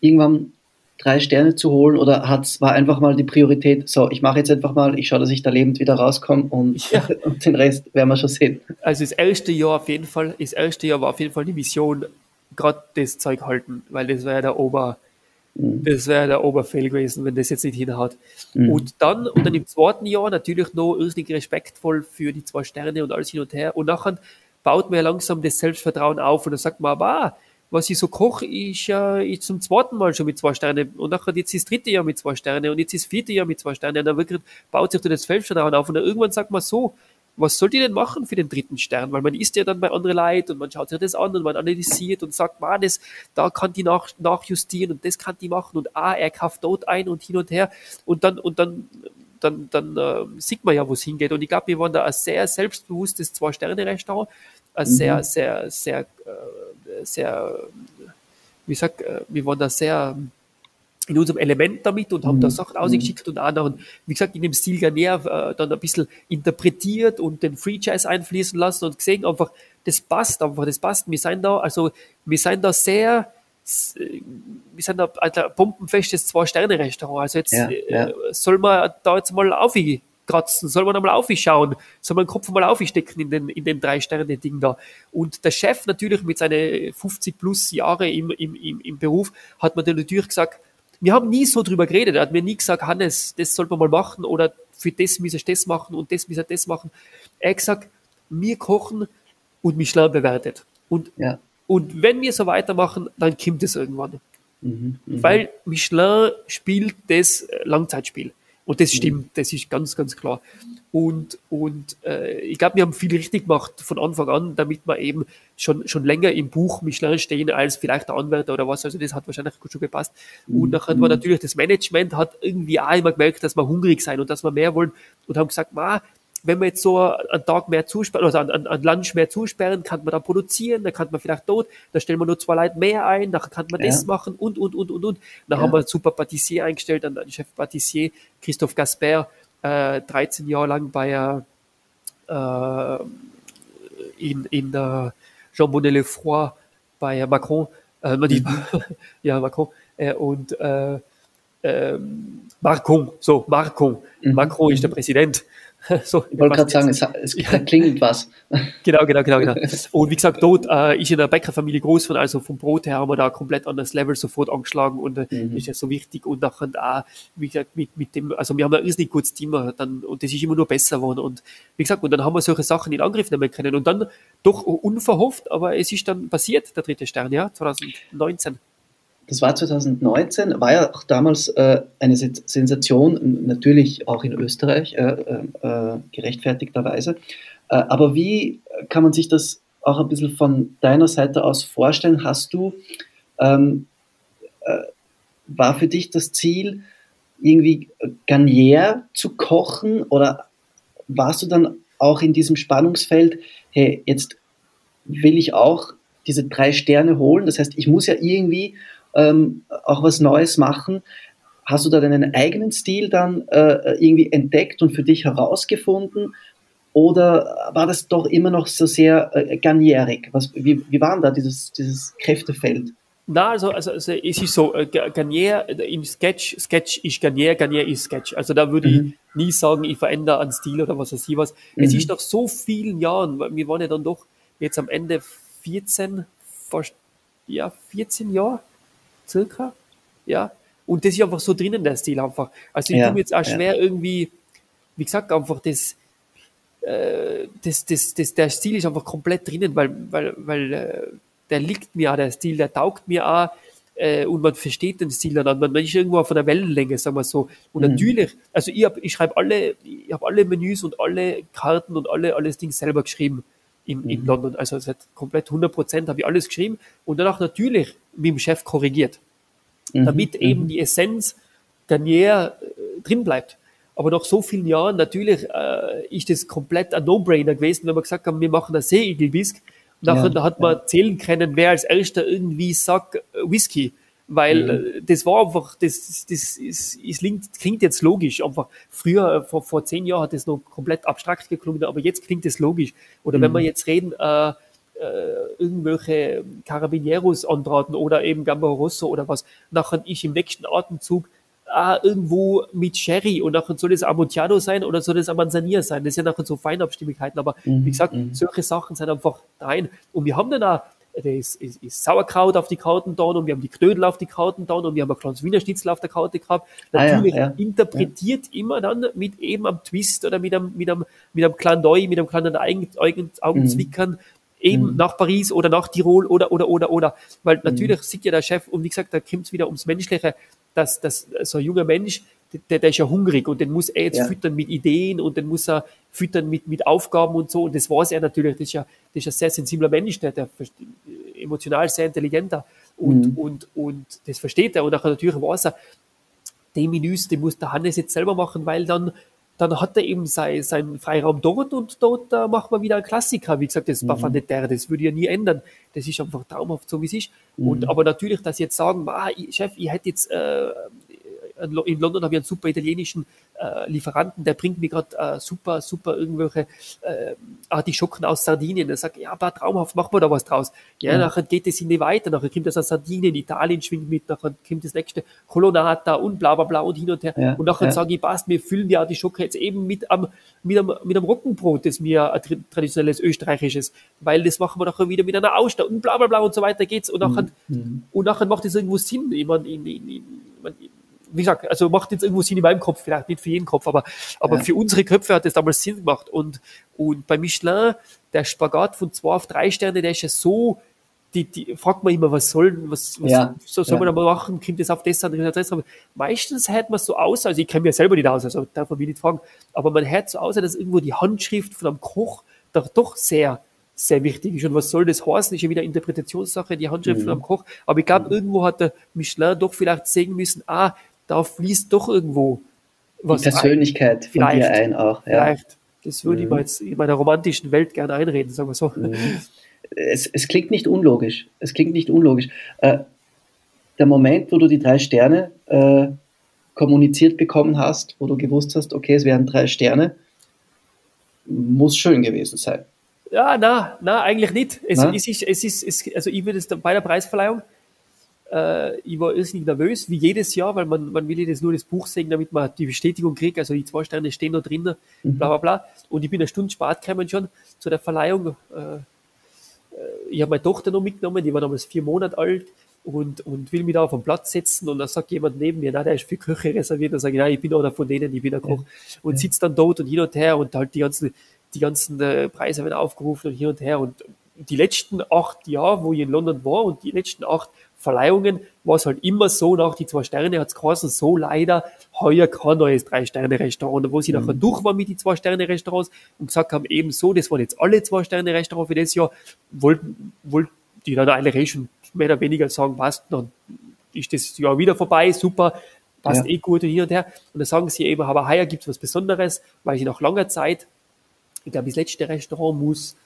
S3: irgendwann drei Sterne zu holen oder hat's, war einfach mal die Priorität, so, ich mache jetzt einfach mal, ich schaue, dass ich da lebend wieder rauskomme und, ja. und den Rest werden wir schon sehen.
S1: Also das erste Jahr auf jeden Fall, das erste Jahr war auf jeden Fall die Mission, gerade das Zeug halten, weil das wäre der Ober, mhm. das wäre der Oberfehl gewesen, wenn das jetzt nicht hinhaut. Mhm. Und dann, und dann im zweiten Jahr natürlich noch irrsinnig respektvoll für die zwei Sterne und alles hin und her. Und nachher baut man ja langsam das Selbstvertrauen auf und dann sagt man, aber ah, was ich so koche, ist ja ich zum zweiten Mal schon mit zwei Sternen und nachher jetzt ist das dritte Jahr mit zwei Sternen und jetzt ist das vierte Jahr mit zwei Sternen und dann wirklich baut sich das Selbstvertrauen auf und dann irgendwann sagt man so, was soll die denn machen für den dritten Stern? Weil man isst ja dann bei anderen Leuten und man schaut sich das an und man analysiert und sagt, man, das, da kann die nach, nachjustieren und das kann die machen und ah, er kauft dort ein und hin und her und dann, und dann, dann, dann äh, sieht man ja, wo es hingeht. Und ich glaube, wir waren da ein sehr selbstbewusstes Zwei-Sterne-Restaurant, ein mhm. sehr, sehr, sehr, äh, sehr, wie sagt, äh, wir waren da sehr in unserem Element damit und haben mhm. da Sachen ausgeschickt und anderen, wie gesagt, in dem Stil Garnier äh, dann ein bisschen interpretiert und den Free Jazz einfließen lassen und gesehen einfach, das passt einfach, das passt. Wir sind da, also, wir sind da sehr, wir sind da ein bombenfestes Zwei-Sterne-Restaurant. Also jetzt ja, ja. Äh, soll man da jetzt mal aufgehen kratzen, soll man einmal aufschauen, soll man den Kopf mal aufstecken in den, in den drei Sterne Ding da. Und der Chef natürlich mit seinen 50 plus Jahre im, im, im, im Beruf hat mir dann natürlich gesagt, wir haben nie so drüber geredet. Er hat mir nie gesagt, Hannes, das soll man mal machen oder für das müssen wir das machen und das müssen wir das machen. Er hat gesagt, wir kochen und Michelin bewertet. Und, ja. und wenn wir so weitermachen, dann kommt es irgendwann. Mhm, mh. Weil Michelin spielt das Langzeitspiel. Und das mhm. stimmt, das ist ganz, ganz klar. Und, und äh, ich glaube, wir haben viel richtig gemacht von Anfang an, damit wir eben schon, schon länger im Buch Michelin stehen als vielleicht der Anwärter oder was. Also das hat wahrscheinlich gut schon gepasst. Und nachher war mhm. natürlich das Management hat irgendwie auch immer gemerkt, dass wir hungrig sein und dass wir mehr wollen und haben gesagt, ma, wenn wir jetzt so einen Tag mehr zusperren, also an, an Lunch mehr zusperren, kann man da produzieren, dann kann man vielleicht dort, da stellen wir nur zwei Leute mehr ein, dann kann man ja. das machen und, und, und, und, und. Dann ja. haben wir einen super Patissier eingestellt, einen Chef Patissier, Christoph Gasper, äh, 13 Jahre lang bei äh, in, in äh, Jean Bonnet Lefroy bei Macron, äh, mhm. ja, Macron, äh, und äh, äh, Macron, so, Macron. Mhm. Macron ist der mhm. Präsident.
S3: so, ich wollte gerade sagen, es, es ja. klingelt was.
S1: Genau, genau, genau, genau. Und wie gesagt, dort äh, ist in der Bäckerfamilie groß von, also vom Brot her haben wir da komplett anderes Level sofort angeschlagen und äh, mhm. ist ja so wichtig und nachher auch, wie gesagt, mit, mit dem, also wir haben ein irrsinnig gutes Team dann, und das ist immer nur besser geworden und wie gesagt, und dann haben wir solche Sachen in Angriff nehmen können und dann doch unverhofft, aber es ist dann passiert, der dritte Stern, ja, 2019
S3: das war 2019, war ja auch damals äh, eine Sensation, natürlich auch in Österreich, äh, äh, gerechtfertigterweise. Äh, aber wie kann man sich das auch ein bisschen von deiner Seite aus vorstellen? Hast du, ähm, äh, war für dich das Ziel, irgendwie Garnier zu kochen oder warst du dann auch in diesem Spannungsfeld, hey, jetzt will ich auch diese drei Sterne holen, das heißt, ich muss ja irgendwie ähm, auch was Neues machen. Hast du da deinen eigenen Stil dann äh, irgendwie entdeckt und für dich herausgefunden? Oder war das doch immer noch so sehr äh, garnierig? Was, wie, wie war denn da dieses, dieses Kräftefeld?
S1: Na, also, also, also es ist so, äh, Garnier im Sketch, Sketch ist Garnier, Garnier ist Sketch. Also da würde mhm. ich nie sagen, ich verändere einen Stil oder was weiß ich was. Mhm. Es ist nach so vielen Jahren, wir waren ja dann doch jetzt am Ende 14, fast, ja, 14 Jahre circa, ja. Und das ist einfach so drinnen, der Stil einfach. Also ich ja, tue mir jetzt auch schwer ja. irgendwie, wie gesagt, einfach das, äh, das, das, das, der Stil ist einfach komplett drinnen, weil, weil, weil äh, der liegt mir auch, der Stil, der taugt mir auch äh, und man versteht den Stil dann, man ist irgendwo von der Wellenlänge, sagen wir so. Und mhm. natürlich, also ich, hab, ich schreibe alle, ich habe alle Menüs und alle Karten und alle, alles Ding selber geschrieben in, mhm. in London. Also seit komplett 100 Prozent habe ich alles geschrieben und danach natürlich mit dem Chef korrigiert, mhm. damit mhm. eben die Essenz Garnier äh, drin bleibt. Aber nach so vielen Jahren natürlich äh, ist das komplett ein No-Brainer gewesen, wenn wir gesagt haben, wir machen ein Seeigelbisk Nachher ja, hat man ja. zählen können, wer als erster irgendwie sagt äh, Whisky. Weil mhm. Äh, das war einfach, das, das ist, ist, klingt jetzt logisch. Einfach früher, äh, vor, vor zehn Jahren hat das noch komplett abstrakt geklungen, aber jetzt klingt das logisch. Oder mhm. wenn wir jetzt reden, äh, äh, irgendwelche Carabineros anbraten oder eben Gamba Rosso oder was, nachher ich im nächsten Atemzug ah, irgendwo mit Sherry und nachher soll das Amontillado sein oder soll das Manzanilla sein. Das sind nachher so Feinabstimmigkeiten, aber mhm, wie gesagt, mhm. solche Sachen sind einfach rein. Und wir haben dann auch das ist, ist, Sauerkraut auf die Karten da und wir haben die Knödel auf die Karten da und wir haben ein kleines Wiener Schnitzel auf der Karte gehabt. Natürlich ah, ja, ja. interpretiert ja. immer dann mit eben am Twist oder mit einem, mit einem, mit einem kleinen Doi, mit einem kleinen Augen, Augenzwickern, mhm. Eben mhm. nach Paris oder nach Tirol oder, oder, oder, oder. Weil mhm. natürlich mhm. sieht ja der Chef, und wie gesagt, da kommt es wieder ums Menschliche, dass, dass so ein junger Mensch, der, der ist ja hungrig und den muss er jetzt ja. füttern mit Ideen und den muss er füttern mit, mit Aufgaben und so. Und das weiß er natürlich. Das ist ja, das ist ein sehr sensibler Mensch, der, der emotional sehr intelligenter und, mhm. und, und das versteht er. Und auch natürlich weiß er, die Menüs, die muss der Hannes jetzt selber machen, weil dann, dann hat er eben sein, seinen Freiraum dort und dort uh, macht man wieder einen Klassiker. Wie gesagt, das mhm. war nicht der, das würde ja nie ändern. Das ist einfach traumhaft, so wie es ist. Mhm. Und, aber natürlich, dass jetzt sagen, ah, Chef, ich hätte jetzt äh, in London habe ich einen super italienischen äh, Lieferanten, der bringt mir gerade äh, super, super irgendwelche äh, Artischocken aus Sardinien. Er sagt, ja, aber traumhaft, machen wir da was draus. Ja, mhm. nachher geht es in die weiter, nachher kommt das aus Sardinien, Italien schwingt mit, nachher kommt das nächste Colonata und bla bla bla und hin und her. Ja, und nachher ja. sage ich, passt, wir füllen die Artischocke jetzt eben mit am, mit einem, mit einem Roggenbrot, das mir ein traditionelles österreichisches, weil das machen wir nachher wieder mit einer Auster und bla bla bla und so weiter geht's. Und nachher, mhm. und nachher macht das irgendwo Sinn. Ich meine, in, in, in, in wie gesagt, also macht jetzt irgendwo Sinn in meinem Kopf, vielleicht nicht für jeden Kopf, aber, aber ja. für unsere Köpfe hat das damals Sinn gemacht. Und, und bei Michelin, der Spagat von zwei auf drei Sterne, der ist ja so, die, die fragt man immer, was soll, was, was ja. soll, soll ja. man da mal kommt das auf das an, das an. Meistens hört man so aus, also ich kenne mir selber nicht aus, also darf man mich nicht fragen, aber man hört so aus, dass irgendwo die Handschrift von einem Koch doch, doch sehr, sehr wichtig ist. Und was soll das heißen? Ist ja wieder Interpretationssache, die Handschrift mhm. von einem Koch. Aber ich glaube, mhm. irgendwo hat der Michelin doch vielleicht sehen müssen, ah, da fließt doch irgendwo
S3: was Die Persönlichkeit ein. von dir ein auch.
S1: Ja. Vielleicht. Das würde mhm. ich mal jetzt in meiner romantischen Welt gerne einreden, sagen wir so. Mhm.
S3: Es, es, klingt nicht unlogisch. Es klingt nicht unlogisch. Äh, der Moment, wo du die drei Sterne äh, kommuniziert bekommen hast, wo du gewusst hast, okay, es wären drei Sterne, muss schön gewesen sein.
S1: Ja, na, na, eigentlich nicht. Es, es ist, es ist, es, also ich würde es bei der Preisverleihung, äh, ich war irrsinnig nervös, wie jedes Jahr, weil man, man will jetzt nur das Buch sehen, damit man die Bestätigung kriegt. Also die zwei Sterne stehen da drinnen, mhm. bla bla bla. Und ich bin eine Stunde spät gekommen schon zu der Verleihung. Äh, äh ich habe meine Tochter noch mitgenommen, die war damals vier Monate alt und, und will mich da auf den Platz setzen und dann sagt jemand neben mir, na, der ist für Köche reserviert. Dann sage ich, nein, ich bin einer von denen, ich bin der Koch. Ja. Und ja. sitzt dann dort und hin und her und halt die ganzen, die ganzen äh, Preise werden aufgerufen und hin und her. Und die letzten acht Jahre, wo ich in London war und die letzten acht Verleihungen war es halt immer so, nach die zwei Sterne hat es geheißen, so leider, heuer kein neues Drei-Sterne-Restaurant. Und wo sie mhm. nachher durch waren mit die Zwei-Sterne-Restaurants und gesagt haben, eben so, das waren jetzt alle Zwei-Sterne-Restaurants für das Jahr, wollten, wollten die dann eigentlich schon mehr oder weniger sagen, passt, dann ist das Jahr wieder vorbei, super, passt ja. eh gut und hin und her. Und dann sagen sie eben, aber heuer gibt es was Besonderes, weil sie nach langer Zeit, ich glaube, das letzte Restaurant muss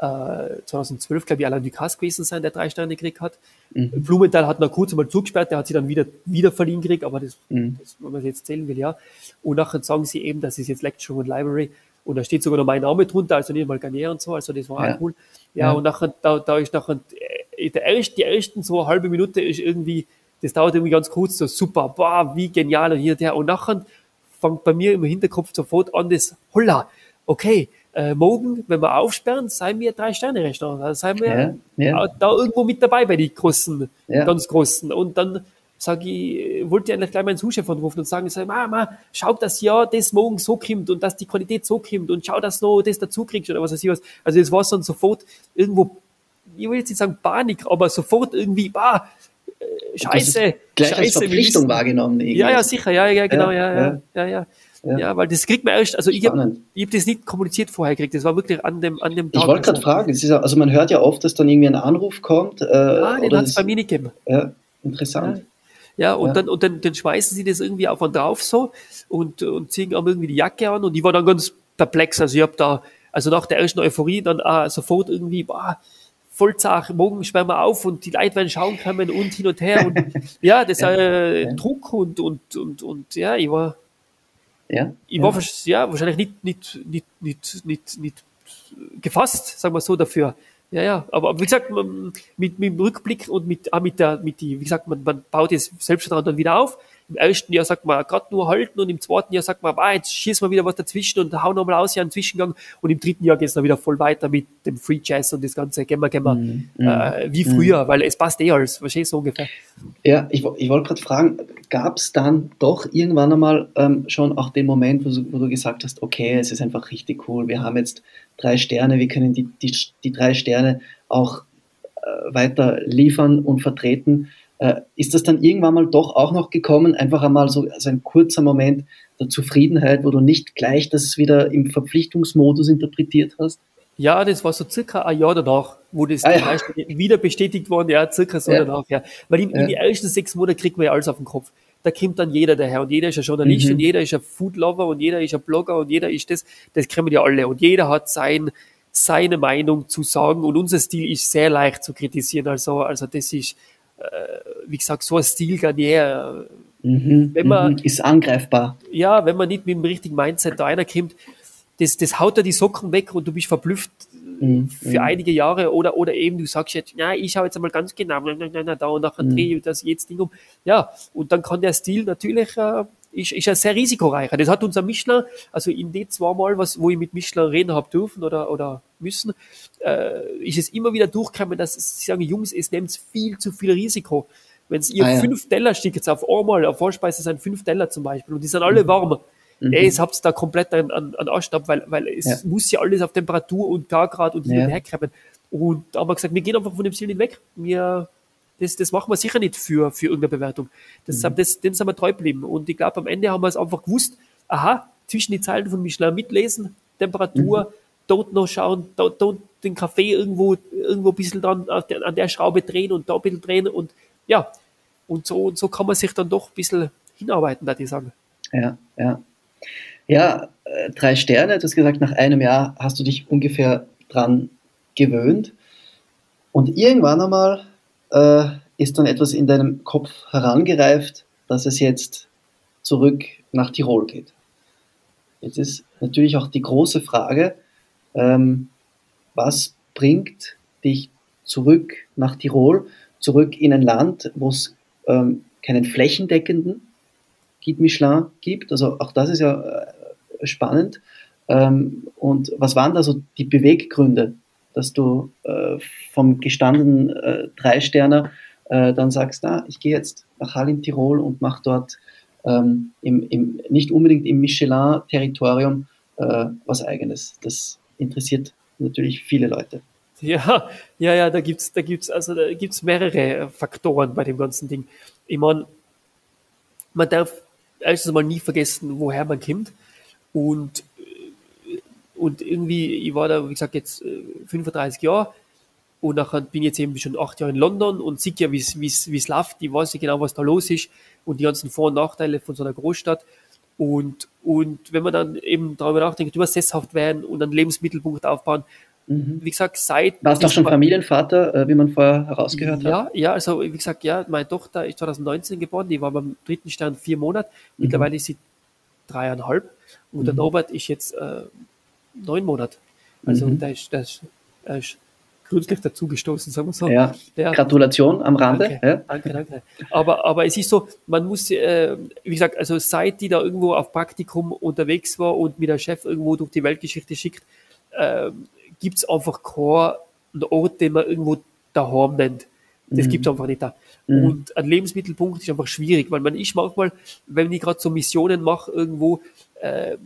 S1: 2012, äh, glaube ich, Alain Ducasse gewesen sein, der drei Sterne gekriegt hat. Mhm. Blumenthal hat noch kurz einmal zugesperrt, der hat sie dann wieder, wieder verliehen gekriegt, aber das, mhm. das, wenn man jetzt zählen will, ja. Und nachher sagen sie eben, das ist jetzt Lecture und Library. Und da steht sogar noch mein Name drunter, also nicht mal Garnier und so, also das war ja. auch cool. Ja, ja, und nachher, da, da ist nachher der erste, die ersten so eine halbe Minute ist irgendwie, das dauert irgendwie ganz kurz, so super, boah, wie genial und hier und der. Und nachher fängt bei mir im Hinterkopf sofort an, das, holla, okay, äh, morgen, wenn wir aufsperren, seien wir drei Sterne Restaurant. Da seien wir ja, ja. da irgendwo mit dabei bei den großen, ja. ganz großen. Und dann sage ich, wollte ich eigentlich gleich meinen Zuschef anrufen und sagen, sag, Mama, schau, dass ja das morgen so kommt und dass die Qualität so kommt und schau, dass du noch das dazu kriegst oder was weiß ich was. Also es war dann sofort irgendwo, ich will jetzt nicht sagen Panik, aber sofort irgendwie, bah, äh, Scheiße.
S3: Gleich Scheiße, als Verpflichtung wahrgenommen.
S1: Irgendwie. Ja, ja, sicher, ja, ja, genau, ja, ja, ja, ja. ja. Ja. ja. weil das kriegt man erst, also Spannend. ich habe hab das nicht kommuniziert vorher gekriegt, das war wirklich an dem, an dem
S3: Tag. Ich wollte gerade fragen, ist, also man hört ja oft, dass dann irgendwie ein Anruf kommt. Äh,
S1: ah, den hat es bei mir nicht gegeben.
S3: Ja, interessant.
S1: Ja, ja und, ja. Dann, und dann, dann schmeißen sie das irgendwie auf und drauf so und, und ziehen auch irgendwie die Jacke an und ich war dann ganz perplex, also ich habe da, also nach der ersten Euphorie dann auch sofort irgendwie, boah, Vollzach, morgen sperren wir auf und die Leute werden schauen können und hin und her und ja, das ja, äh, Druck und, und, und, und ja, ich war ja, ich war ja. wahrscheinlich nicht, nicht, nicht, nicht, nicht, nicht gefasst, sagen wir so, dafür. Ja, ja, aber wie gesagt, mit, mit dem Rückblick und mit, auch mit der, mit die, wie gesagt, man, man baut es selbst dann wieder auf. Im ersten Jahr sagt man gerade nur halten und im zweiten Jahr sagt man, ah, jetzt schießen wir wieder was dazwischen und hauen nochmal aus, ja, einen Zwischengang. Und im dritten Jahr geht es dann wieder voll weiter mit dem Free Jazz und das Ganze, gehen wir, gehen wir, mm, äh, wie früher, mm. weil es passt eh alles, wahrscheinlich so ungefähr.
S3: Ja, ich, ich wollte gerade fragen, gab es dann doch irgendwann einmal ähm, schon auch den Moment, wo, wo, du gesagt hast, okay, es ist einfach richtig cool, wir haben jetzt drei Sterne, wir können die, die, die drei Sterne auch äh, weiter liefern und vertreten. Äh, ist das dann irgendwann mal doch auch noch gekommen, einfach einmal so also ein kurzer Moment der Zufriedenheit, wo du nicht gleich das wieder im Verpflichtungsmodus interpretiert hast?
S1: Ja, das war so circa ein Jahr danach, wo das ah, ja. wieder bestätigt worden, ja, circa so ja. danach, ja. Weil in, ja. in die ersten sechs Monate kriegt man ja alles auf den Kopf. Da kommt dann jeder daher und jeder ist ein Journalist mhm. und jeder ist ein Foodlover und jeder ist ein Blogger und jeder ist das, das kennen ja alle und jeder hat sein, seine Meinung zu sagen und unser Stil ist sehr leicht zu kritisieren, also, also das ist, wie gesagt, so ein Stil Garnier.
S3: Mhm, wenn man, mhm, ist angreifbar.
S1: Ja, wenn man nicht mit dem richtigen Mindset da reinkommt, das, das haut dir die Socken weg und du bist verblüfft mhm, für mhm. einige Jahre oder, oder eben du sagst jetzt, ja, ich schaue jetzt einmal ganz genau, na, na, na, da und nachher mhm. drehe ich das jetzt Ding um. Ja, und dann kann der Stil natürlich, äh, ist, ist ja sehr risikoreicher. Das hat unser Michelin, also in den zwei Mal, was, wo ich mit Michelin reden habe dürfen oder, oder müssen, äh, ist es immer wieder durchgekommen, dass sie sagen, Jungs, es nimmt viel zu viel Risiko. Wenn ihr ah, ja. fünf Teller stickt auf einmal, auf Vorspeise sind fünf Teller zum Beispiel und die sind alle mhm. warm. Mhm. Ey, es habt da komplett an, an, an Ausstab, weil, weil es ja. muss ja alles auf Temperatur und Gargrad und hin ja. und her krabben. Und da haben wir gesagt, wir gehen einfach von dem Ziel nicht weg. Wir, das, das machen wir sicher nicht für, für irgendeine Bewertung. Das, mhm. das, dem sind wir treu geblieben. Und ich glaube, am Ende haben wir es einfach gewusst, aha, zwischen die Zeilen von Michelin mitlesen, Temperatur, mhm. dort noch schauen, dort, dort den Kaffee irgendwo, irgendwo ein bisschen dran, der, an der Schraube drehen und da ein bisschen drehen und ja, und so, und so kann man sich dann doch ein bisschen hinarbeiten, da ich sagen.
S3: Ja, ja. Ja, äh, drei Sterne, du hast gesagt, nach einem Jahr hast du dich ungefähr dran gewöhnt. Und irgendwann einmal äh, ist dann etwas in deinem Kopf herangereift, dass es jetzt zurück nach Tirol geht. Jetzt ist natürlich auch die große Frage, ähm, was bringt dich zurück nach Tirol, zurück in ein Land, wo es ähm, keinen flächendeckenden Guide Michelin gibt. Also auch das ist ja äh, spannend. Ähm, und was waren da so die Beweggründe, dass du äh, vom gestandenen äh, Drei-Sterner äh, dann sagst, na, ich gehe jetzt nach Hall in Tirol und mache dort ähm, im, im, nicht unbedingt im Michelin-Territorium äh, was Eigenes. Das interessiert natürlich viele Leute.
S1: Ja, ja, ja, da gibt's, da gibt's, also gibt's mehrere Faktoren bei dem ganzen Ding. Ich meine, man darf erstens mal nie vergessen, woher man kommt. Und, und irgendwie, ich war da, wie gesagt, jetzt 35 äh, Jahre und nachher bin ich jetzt eben schon acht Jahre in London und sehe ja, wie es läuft. Ich weiß ja genau, was da los ist und die ganzen Vor- und Nachteile von so einer Großstadt. Und, und wenn man dann eben darüber nachdenkt, über sesshaft werden und einen Lebensmittelpunkt aufbauen, Mhm. Wie gesagt, seit.
S3: Warst du auch schon Familienvater, äh, wie man vorher herausgehört
S1: ja, hat? Ja, also wie gesagt, ja, meine Tochter ist 2019 geboren, die war beim dritten Stern vier Monate, mhm. mittlerweile ist sie dreieinhalb und mhm. der Norbert ist jetzt äh, neun Monate. Also mhm. der ist, der ist, der ist kürzlich dazugestoßen, sagen wir so.
S3: Ja. ja. Gratulation am Rande.
S1: Danke, ja. danke, danke. Aber, aber es ist so, man muss, äh, wie gesagt, also seit die da irgendwo auf Praktikum unterwegs war und mit der Chef irgendwo durch die Weltgeschichte schickt, äh, gibt es einfach keinen Ort, den man irgendwo daheim nennt. Das mhm. gibt es einfach nicht da. Mhm. Und ein Lebensmittelpunkt ist einfach schwierig, weil man ist manchmal, wenn ich gerade so Missionen mache, irgendwo, äh,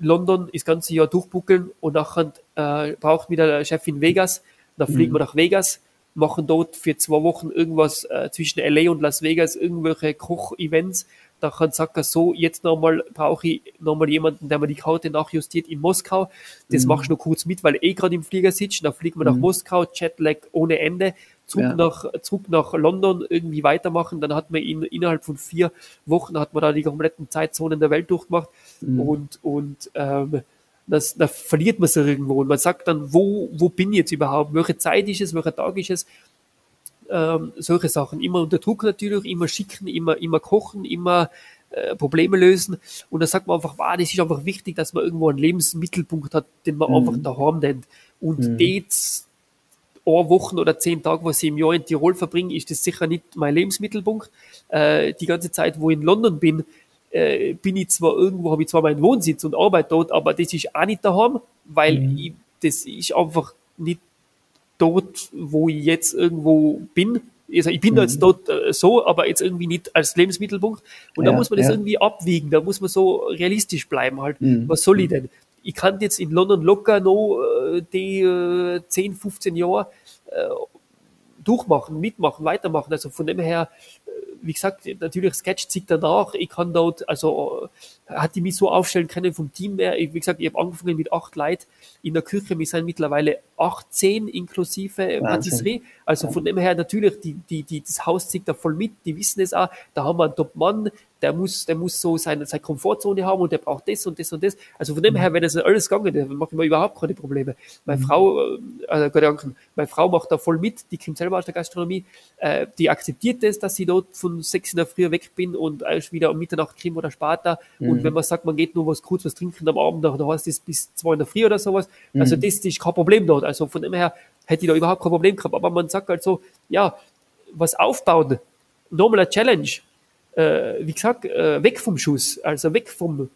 S1: London das ganze Jahr durchbuckeln und nachher äh, braucht wieder der Chef in Vegas, dann fliegen mhm. wir nach Vegas, machen dort für zwei Wochen irgendwas äh, zwischen LA und Las Vegas, irgendwelche Koch-Events. Dann sagt er so, jetzt nochmal brauche ich nochmal jemanden, der mir die Karte nachjustiert in Moskau. Das mhm. machst du noch kurz mit, weil eh gerade im Flieger sitzt. Dann fliegen wir nach mhm. Moskau, Jetlag ohne Ende zurück, ja. nach, zurück nach London irgendwie weitermachen. Dann hat man ihn innerhalb von vier Wochen hat man da die kompletten Zeitzonen der Welt durchgemacht mhm. und, und ähm, das, da verliert man sich irgendwo und man sagt dann, wo, wo bin ich jetzt überhaupt? Welche Zeit ist es? Welcher Tag ist es? Ähm, solche Sachen. Immer unter Druck natürlich, immer schicken, immer, immer kochen, immer äh, Probleme lösen. Und da sagt man einfach, wow, das ist einfach wichtig, dass man irgendwo einen Lebensmittelpunkt hat, den man mhm. einfach daheim nennt. Und mhm. das Wochen oder zehn Tage, was ich im Jahr in Tirol verbringe, ist das sicher nicht mein Lebensmittelpunkt. Äh, die ganze Zeit, wo ich in London bin, äh, bin ich zwar irgendwo, habe ich zwar meinen Wohnsitz und arbeite dort, aber das ist auch nicht daheim, weil mhm. ich, das ist einfach nicht dort, wo ich jetzt irgendwo bin. Also ich bin mhm. jetzt dort äh, so, aber jetzt irgendwie nicht als Lebensmittelpunkt. Und ja, da muss man das ja. irgendwie abwiegen, da muss man so realistisch bleiben halt. Mhm. Was soll ich denn? Ich kann jetzt in London locker noch äh, die äh, 10, 15 Jahre äh, durchmachen, mitmachen, weitermachen. Also von dem her, äh, wie gesagt, natürlich Sketch zieht danach. Ich kann dort, also äh, hat die mich so aufstellen können vom Team her. Ich, wie gesagt, ich habe angefangen mit acht Leuten in der Küche. Wir sind mittlerweile 18 inklusive Patisserie. Also von dem her natürlich, die, die, die, das Haus zieht da voll mit. Die wissen es auch. Da haben wir einen Top-Mann, der muss, der muss so seine, seine Komfortzone haben und der braucht das und das und das. Also von dem mhm. her, wenn das alles gegangen, dann mache ich mir überhaupt keine Probleme. Meine mhm. Frau, also Gott danken, meine Frau macht da voll mit, die kommt selber aus der Gastronomie, äh, die akzeptiert das, dass ich dort von sechs in der Früh weg bin und erst wieder um Mitternacht kriegen oder später. Mhm. Und wenn man sagt, man geht nur was kurz was trinken am Abend, dann heißt es bis zwei in der Früh oder sowas. Mhm. Also das ist kein Problem dort. Also von dem her hätte ich da überhaupt kein Problem gehabt. Aber man sagt halt so, ja, was aufbauen, nochmal eine Challenge äh, wie gesagt, äh, weg vom Schuss, also weg vom,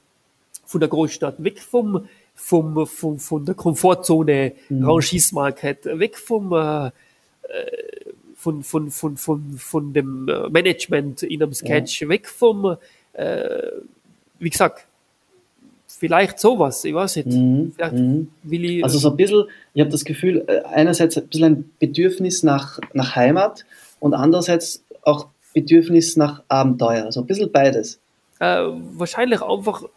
S1: von der Großstadt, weg vom, vom, vom von der Komfortzone, mhm. Rangismarket, weg vom, äh, äh, von, von, von, von, von dem Management in einem Sketch, ja. weg vom, äh, wie gesagt, vielleicht sowas, ich weiß nicht. Mhm.
S3: Mhm. Ich also so ein bisschen, ich habe das Gefühl, äh, einerseits ein bisschen ein Bedürfnis nach, nach Heimat und andererseits auch Bedürfnis nach Abenteuer, also ein bisschen beides.
S1: Äh, wahrscheinlich einfach äh,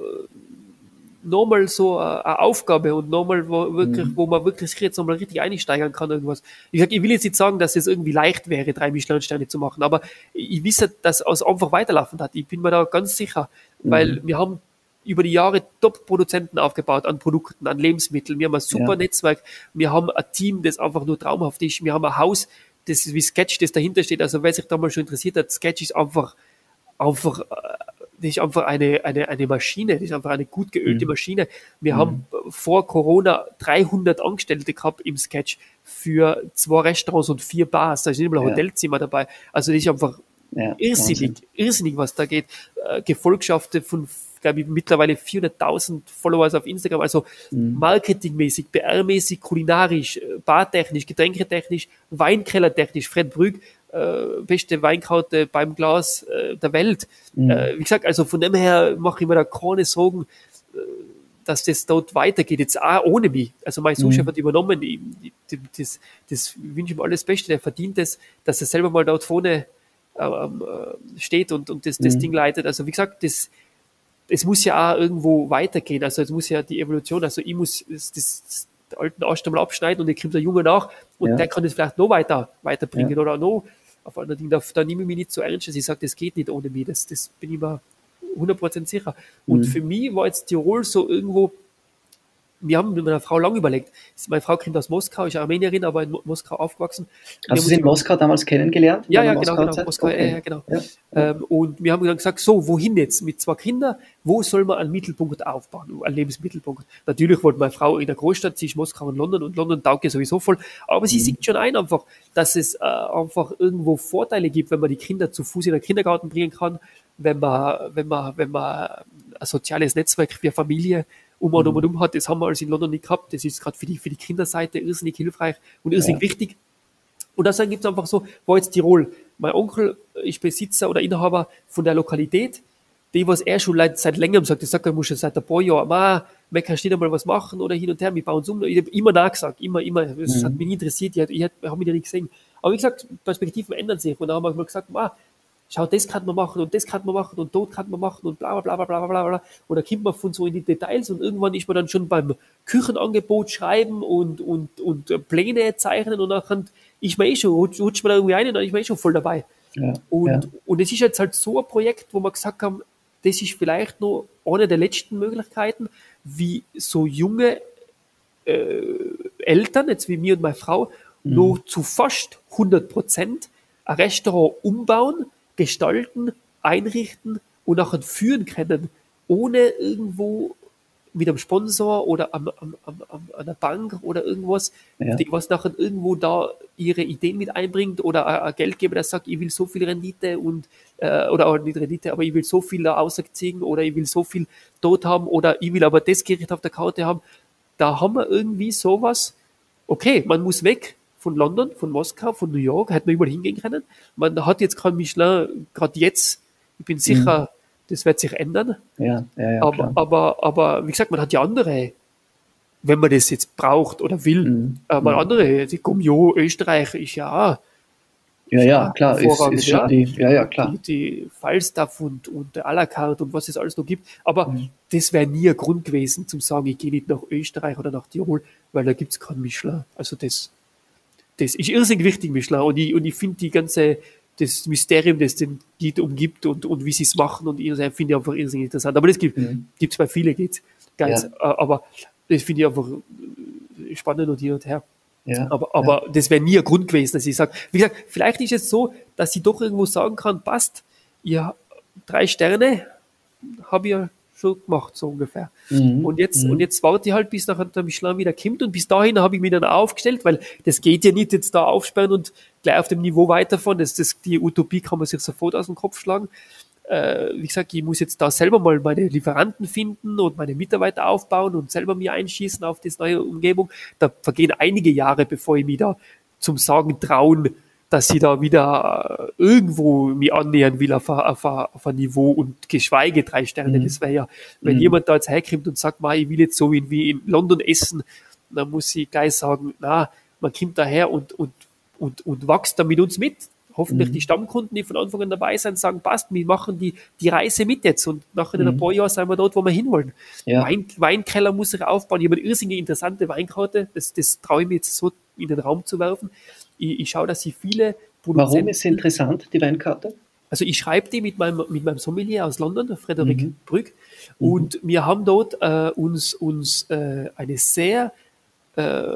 S1: nochmal so äh, eine Aufgabe und nochmal, wo, wirklich, mhm. wo man wirklich sich jetzt nochmal richtig einsteigern kann, irgendwas. Ich, sag, ich will jetzt nicht sagen, dass es irgendwie leicht wäre, drei Michelin-Sterne zu machen, aber ich wisse, dass es einfach weiterlaufen hat. Ich bin mir da ganz sicher, mhm. weil wir haben über die Jahre Top-Produzenten aufgebaut an Produkten, an Lebensmitteln. Wir haben ein super ja. Netzwerk. Wir haben ein Team, das einfach nur traumhaft ist. Wir haben ein Haus, das ist wie Sketch, das dahinter steht. Also wer sich da mal schon interessiert hat, Sketch ist einfach, einfach, äh, das ist einfach eine, eine, eine Maschine, das ist einfach eine gut geölte mhm. Maschine. Wir mhm. haben vor Corona 300 Angestellte gehabt im Sketch für zwei Restaurants und vier Bars. Da ist nicht mal ein ja. Hotelzimmer dabei. Also das ist einfach ja, irrsinnig, Wahnsinn. irrsinnig, was da geht. Äh, Gefolgschaften von glaube ich, mittlerweile 400.000 Followers auf Instagram. Also mhm. marketingmäßig, PR-mäßig, kulinarisch, äh, bartechnisch, getränketechnisch, Weinkellertechnisch. Fred Brügg, äh, beste Weinkraute beim Glas äh, der Welt. Mhm. Äh, wie gesagt, also von dem her mache ich mir da keine Sorgen, äh, dass das dort weitergeht, jetzt auch ohne mich. Also mein Suchchef mhm. hat übernommen, ich, das, das wünsche ich ihm alles Beste, der verdient es, dass er selber mal dort vorne äh, steht und, und das, das mhm. Ding leitet. Also wie gesagt, das, es muss ja auch irgendwo weitergehen. Also es muss ja die Evolution, also ich muss das, das, den alten einmal abschneiden und dann kommt der Junge nach und ja. der kann es vielleicht noch weiter weiterbringen ja. oder noch auf anderen Dingen. Da, da nehme ich mich nicht so ernst, dass ich sage, das geht nicht ohne mich. Das, das bin ich mir 100% sicher. Und mhm. für mich war jetzt Tirol so irgendwo wir haben mit meiner Frau lange überlegt. Meine Frau kommt aus Moskau, ist Armenierin, aber in Moskau aufgewachsen.
S3: Hast du sie in Moskau damals kennengelernt?
S1: Ja, ja, genau, genau. Moskau, okay. ja, genau. Ja. Ähm, und wir haben dann gesagt, so, wohin jetzt? Mit zwei Kindern, wo soll man einen Mittelpunkt aufbauen, einen Lebensmittelpunkt? Natürlich wollte meine Frau in der Großstadt, sie ist Moskau und London und London taugt sowieso voll, aber sie mhm. sieht schon ein einfach, dass es äh, einfach irgendwo Vorteile gibt, wenn man die Kinder zu Fuß in den Kindergarten bringen kann, wenn man, wenn man, wenn man ein soziales Netzwerk für Familie um und um und um hat. Das haben wir alles in London nicht gehabt. Das ist gerade für die, für die Kinderseite irrsinnig hilfreich und irrsinnig ja. wichtig. Und deswegen gibt es einfach so, war jetzt Tirol. Mein Onkel ist Besitzer oder Inhaber von der Lokalität, die, was er schon seit längerem sagt, ich sage, ich muss schon seit ein paar Jahren, ma, man kann nicht einmal was machen oder hin und her, wir bauen es um. Ich habe immer nachgesagt, immer, immer, das mhm. hat mich nie interessiert, ich, ich, ich habe mich ja nicht gesehen. Aber wie gesagt, Perspektiven ändern sich und dann haben wir gesagt, ma, schau, das kann man machen und das kann man machen und dort kann man machen und bla bla bla bla bla bla. Und da kommt man von so in die Details und irgendwann ist man dann schon beim Küchenangebot schreiben und, und, und Pläne zeichnen und dann ist man eh schon, rutscht man da irgendwie ein und dann ist man eh schon voll dabei. Ja, und, ja. und es ist jetzt halt so ein Projekt, wo wir gesagt haben, das ist vielleicht nur eine der letzten Möglichkeiten, wie so junge äh, Eltern, jetzt wie mir und meine Frau, mhm. nur zu fast 100 Prozent ein Restaurant umbauen, gestalten, einrichten und nachher führen können, ohne irgendwo mit einem Sponsor oder am, am, am, am einer Bank oder irgendwas, ja. die was nachher irgendwo da ihre Ideen mit einbringt oder ein Geldgeber, der sagt, ich will so viel Rendite und äh, oder auch nicht Rendite, aber ich will so viel da ausziehen oder ich will so viel dort haben oder ich will aber das Gericht auf der Karte haben. Da haben wir irgendwie sowas, okay, man muss weg, von London, von Moskau, von New York, hätte man überall hingehen können. Man hat jetzt kein Michelin, gerade jetzt, ich bin sicher, mhm. das wird sich ändern.
S3: Ja, ja, ja,
S1: aber, aber, aber, wie gesagt, man hat ja andere, wenn man das jetzt braucht oder will, mhm. äh, mal mhm. andere, die Gummio, Österreich ist ja
S3: ja, ja, klar, ist, ist schon ja. die, ja, ja, klar.
S1: Die, die Falstaff und, und à la carte und was es alles noch gibt. Aber mhm. das wäre nie ein Grund gewesen, zum sagen, ich gehe nicht nach Österreich oder nach Tirol, weil da gibt es keinen Michelin. Also das, das ist irrsinnig wichtig, Michelin. Und ich, und ich finde die ganze, das Mysterium, das den Guide umgibt und, und wie sie es machen und ich finde ich einfach irrsinnig interessant. Aber das gibt mhm. es bei vielen, geht's ganz, ja. Äh, aber das finde ich einfach spannend und hin und her. Ja, aber aber ja. das wäre nie ein Grund gewesen, dass ich sage, wie gesagt, vielleicht ist es so, dass ich doch irgendwo sagen kann, passt, ja, drei Sterne habe ich ja schon gemacht, so ungefähr. Mhm. Und jetzt, mhm. und jetzt warte ich halt, bis nachher der Michelin wieder kommt und bis dahin habe ich mich dann aufgestellt, weil das geht ja nicht jetzt da aufsperren und gleich auf dem Niveau weiterfahren. Das, das, die Utopie kann man sich sofort aus dem Kopf schlagen. Äh, wie gesagt, ich muss jetzt da selber mal meine Lieferanten finden und meine Mitarbeiter aufbauen und selber mir einschießen auf das neue Umgebung. Da vergehen einige Jahre, bevor ich mich da zum Sagen trauen, dass sie da wieder äh, irgendwo mich annähern will auf, auf, auf ein Niveau und geschweige drei Sterne. Mhm. Das wäre ja, wenn mhm. jemand da jetzt herkommt und sagt, ich will jetzt so wie in London essen, dann muss ich gleich sagen, na, man kommt daher und, und, und, und wächst da mit uns mit. Hoffentlich mhm. die Stammkunden, die von Anfang an dabei sind, sagen, passt, wir machen die, die Reise mit jetzt und nachher in ein mhm. paar Jahren sind wir dort, wo wir hinwollen. Ja. Wein, Weinkeller muss ich aufbauen. Ich habe eine irrsinnig interessante Weinkarte, das, das traue ich mir jetzt so in den Raum zu werfen ich, ich schaue, dass sie viele
S3: Produzenten... Warum ist sie interessant, die Weinkarte?
S1: Also ich schreibe die mit meinem, mit meinem Sommelier aus London, Frederik mhm. Brück, mhm. und mhm. wir haben dort äh, uns, uns äh, eine sehr äh,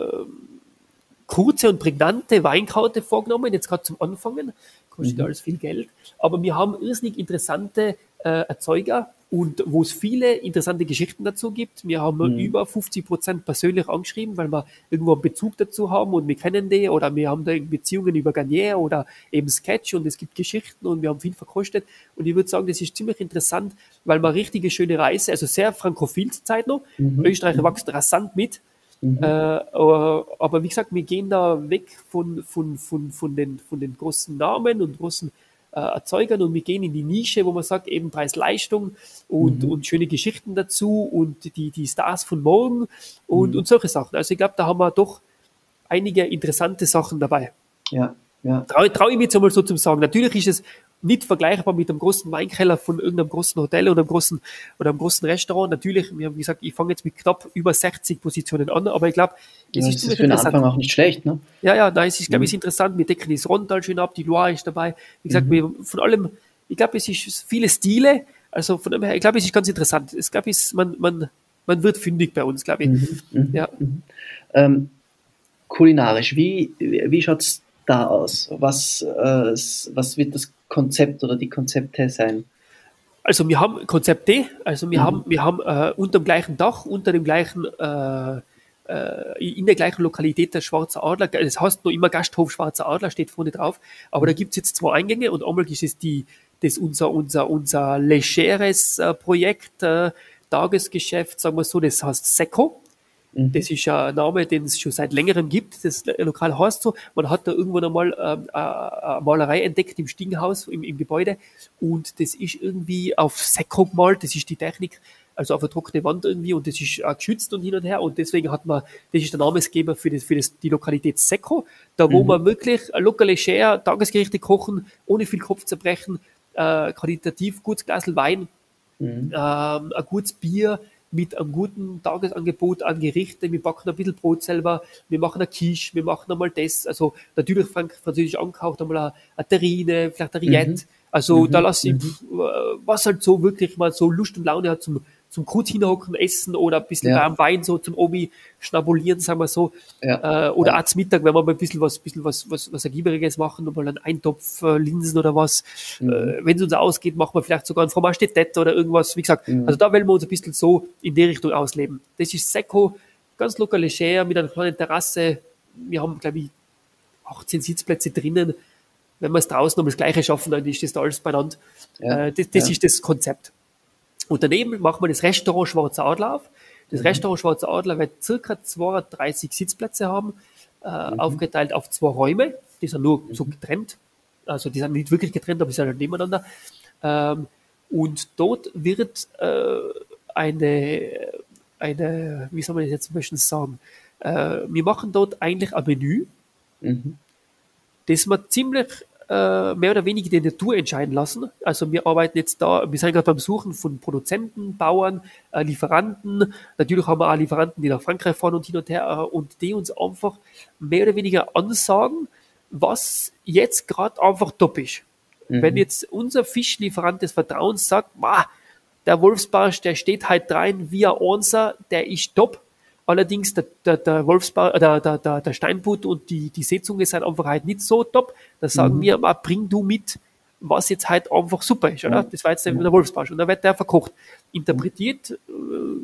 S1: kurze und prägnante Weinkarte vorgenommen, jetzt gerade zum Anfangen, kostet mhm. alles viel Geld, aber wir haben irrsinnig interessante äh, Erzeuger und wo es viele interessante Geschichten dazu gibt. Wir haben mhm. über 50 Prozent persönlich angeschrieben, weil wir irgendwo einen Bezug dazu haben und wir kennen die oder wir haben da Beziehungen über Garnier oder eben Sketch und es gibt Geschichten und wir haben viel verkostet und ich würde sagen, das ist ziemlich interessant, weil man richtige schöne Reise, also sehr frankophil zur Zeit noch. Mhm. Österreich mhm. wächst rasant mit. Mhm. Äh, aber, aber, wie gesagt, wir gehen da weg von, von, von, von, den, von den großen Namen und großen äh, Erzeugern und wir gehen in die Nische, wo man sagt, eben Preis-Leistung und, mhm. und schöne Geschichten dazu und die, die Stars von morgen und, mhm. und solche Sachen. Also ich glaube, da haben wir doch einige interessante Sachen dabei.
S3: Ja, ja.
S1: Traue trau ich mir jetzt einmal so zu sagen. Natürlich ist es nicht vergleichbar mit einem großen Weinkeller von irgendeinem großen Hotel oder einem großen, oder einem großen Restaurant. Natürlich, wir haben gesagt, ich fange jetzt mit knapp über 60 Positionen an, aber ich glaube,
S3: es ja, ist, ist für den Anfang auch nicht schlecht, ne?
S1: Ja, ja, nein, es ist, glaube ich, mhm. interessant. Wir decken das Rondal schön ab, die Loire ist dabei. Wie gesagt, mhm. wir, von allem, ich glaube, es ist viele Stile, also von dem her, ich glaube, es ist ganz interessant. Ich glaube, man, man, man wird fündig bei uns, glaube ich. Mhm,
S3: mhm, ja. Mhm. Ähm, kulinarisch, wie, wie schaut es da aus? Was, äh, was wird das Konzept oder die Konzepte sein?
S1: Also wir haben Konzept D, also wir mhm. haben, wir haben äh, unter dem gleichen Dach, unter dem gleichen, äh, äh, in der gleichen Lokalität der Schwarze Adler, das heißt noch immer Gasthof Schwarzer Adler, steht vorne drauf, aber da gibt es jetzt zwei Eingänge und einmal ist es die, das unser, unser, unser legeres äh, Projekt, äh, Tagesgeschäft, sagen wir so, das heißt Seco. Mhm. Das ist ja ein Name, den es schon seit längerem gibt. Das Lokal heißt so. Man hat da irgendwann einmal ähm, eine Malerei entdeckt im Stiegenhaus, im, im, Gebäude. Und das ist irgendwie auf Sekko gemalt. Das ist die Technik. Also auf eine trockene Wand irgendwie. Und das ist auch geschützt und hin und her. Und deswegen hat man, das ist der Namensgeber für, das, für das, die Lokalität Sekko. Da, wo mhm. man wirklich lokale Share, Tagesgerichte kochen, ohne viel Kopf zu brechen, äh, qualitativ gutes Glas Wein, mhm. ähm, ein gutes Bier, mit einem guten Tagesangebot an Gerichte. Wir backen ein bisschen Brot selber, wir machen eine Quiche, wir machen einmal das. Also natürlich französisch angehaucht, einmal eine, eine Terrine, vielleicht eine Rillette. Mhm. Also mhm. da lasse ich, mhm. was halt so wirklich mal so Lust und Laune hat zum zum kurz hinhocken, essen oder ein bisschen ja. warm Wein so zum Obi schnabulieren, sagen wir so. Ja. Äh, oder ja. zum Mittag, wenn wir mal ein bisschen was, bisschen was, was, was Ergieberiges machen, mal einen Eintopf äh, Linsen oder was. Mhm. Äh, wenn es uns ausgeht, machen wir vielleicht sogar ein Fromage de oder irgendwas. Wie gesagt, mhm. also da wollen wir uns ein bisschen so in die Richtung ausleben. Das ist Seco, ganz lokal leger, mit einer kleinen Terrasse. Wir haben, glaube ich, 18 Sitzplätze drinnen. Wenn wir es draußen um das Gleiche schaffen, dann ist das da alles beieinander. Äh, das das ist das Konzept. Und daneben machen wir das Restaurant Schwarzer Adler auf. Das mhm. Restaurant Schwarzer Adler wird circa 32 Sitzplätze haben, äh, mhm. aufgeteilt auf zwei Räume. Die sind nur mhm. so getrennt. Also die sind nicht wirklich getrennt, aber sie sind halt nebeneinander. Ähm, und dort wird äh, eine, eine, wie soll man das jetzt am besten sagen? Äh, wir machen dort eigentlich ein Menü, mhm. das man ziemlich äh, mehr oder weniger die Natur entscheiden lassen. Also wir arbeiten jetzt da, wir sind gerade beim Suchen von Produzenten, Bauern, äh, Lieferanten. Natürlich haben wir auch Lieferanten, die nach Frankreich fahren und hin und her äh, und die uns einfach mehr oder weniger ansagen, was jetzt gerade einfach top ist. Mhm. Wenn jetzt unser Fischlieferant des Vertrauens sagt, der Wolfsbarsch, der steht halt rein wie ein Onser, der ist top, Allerdings der, der, der Wolfsbau, äh, der, der, der, der Steinbutt und die, die Seezunge sind einfach halt nicht so top. Da sagen mhm. wir, mal, bring du mit, was jetzt halt einfach super ist, oder? Mhm. Das war jetzt der, der Wolfsbarsch. Und dann wird der verkocht. Interpretiert, äh,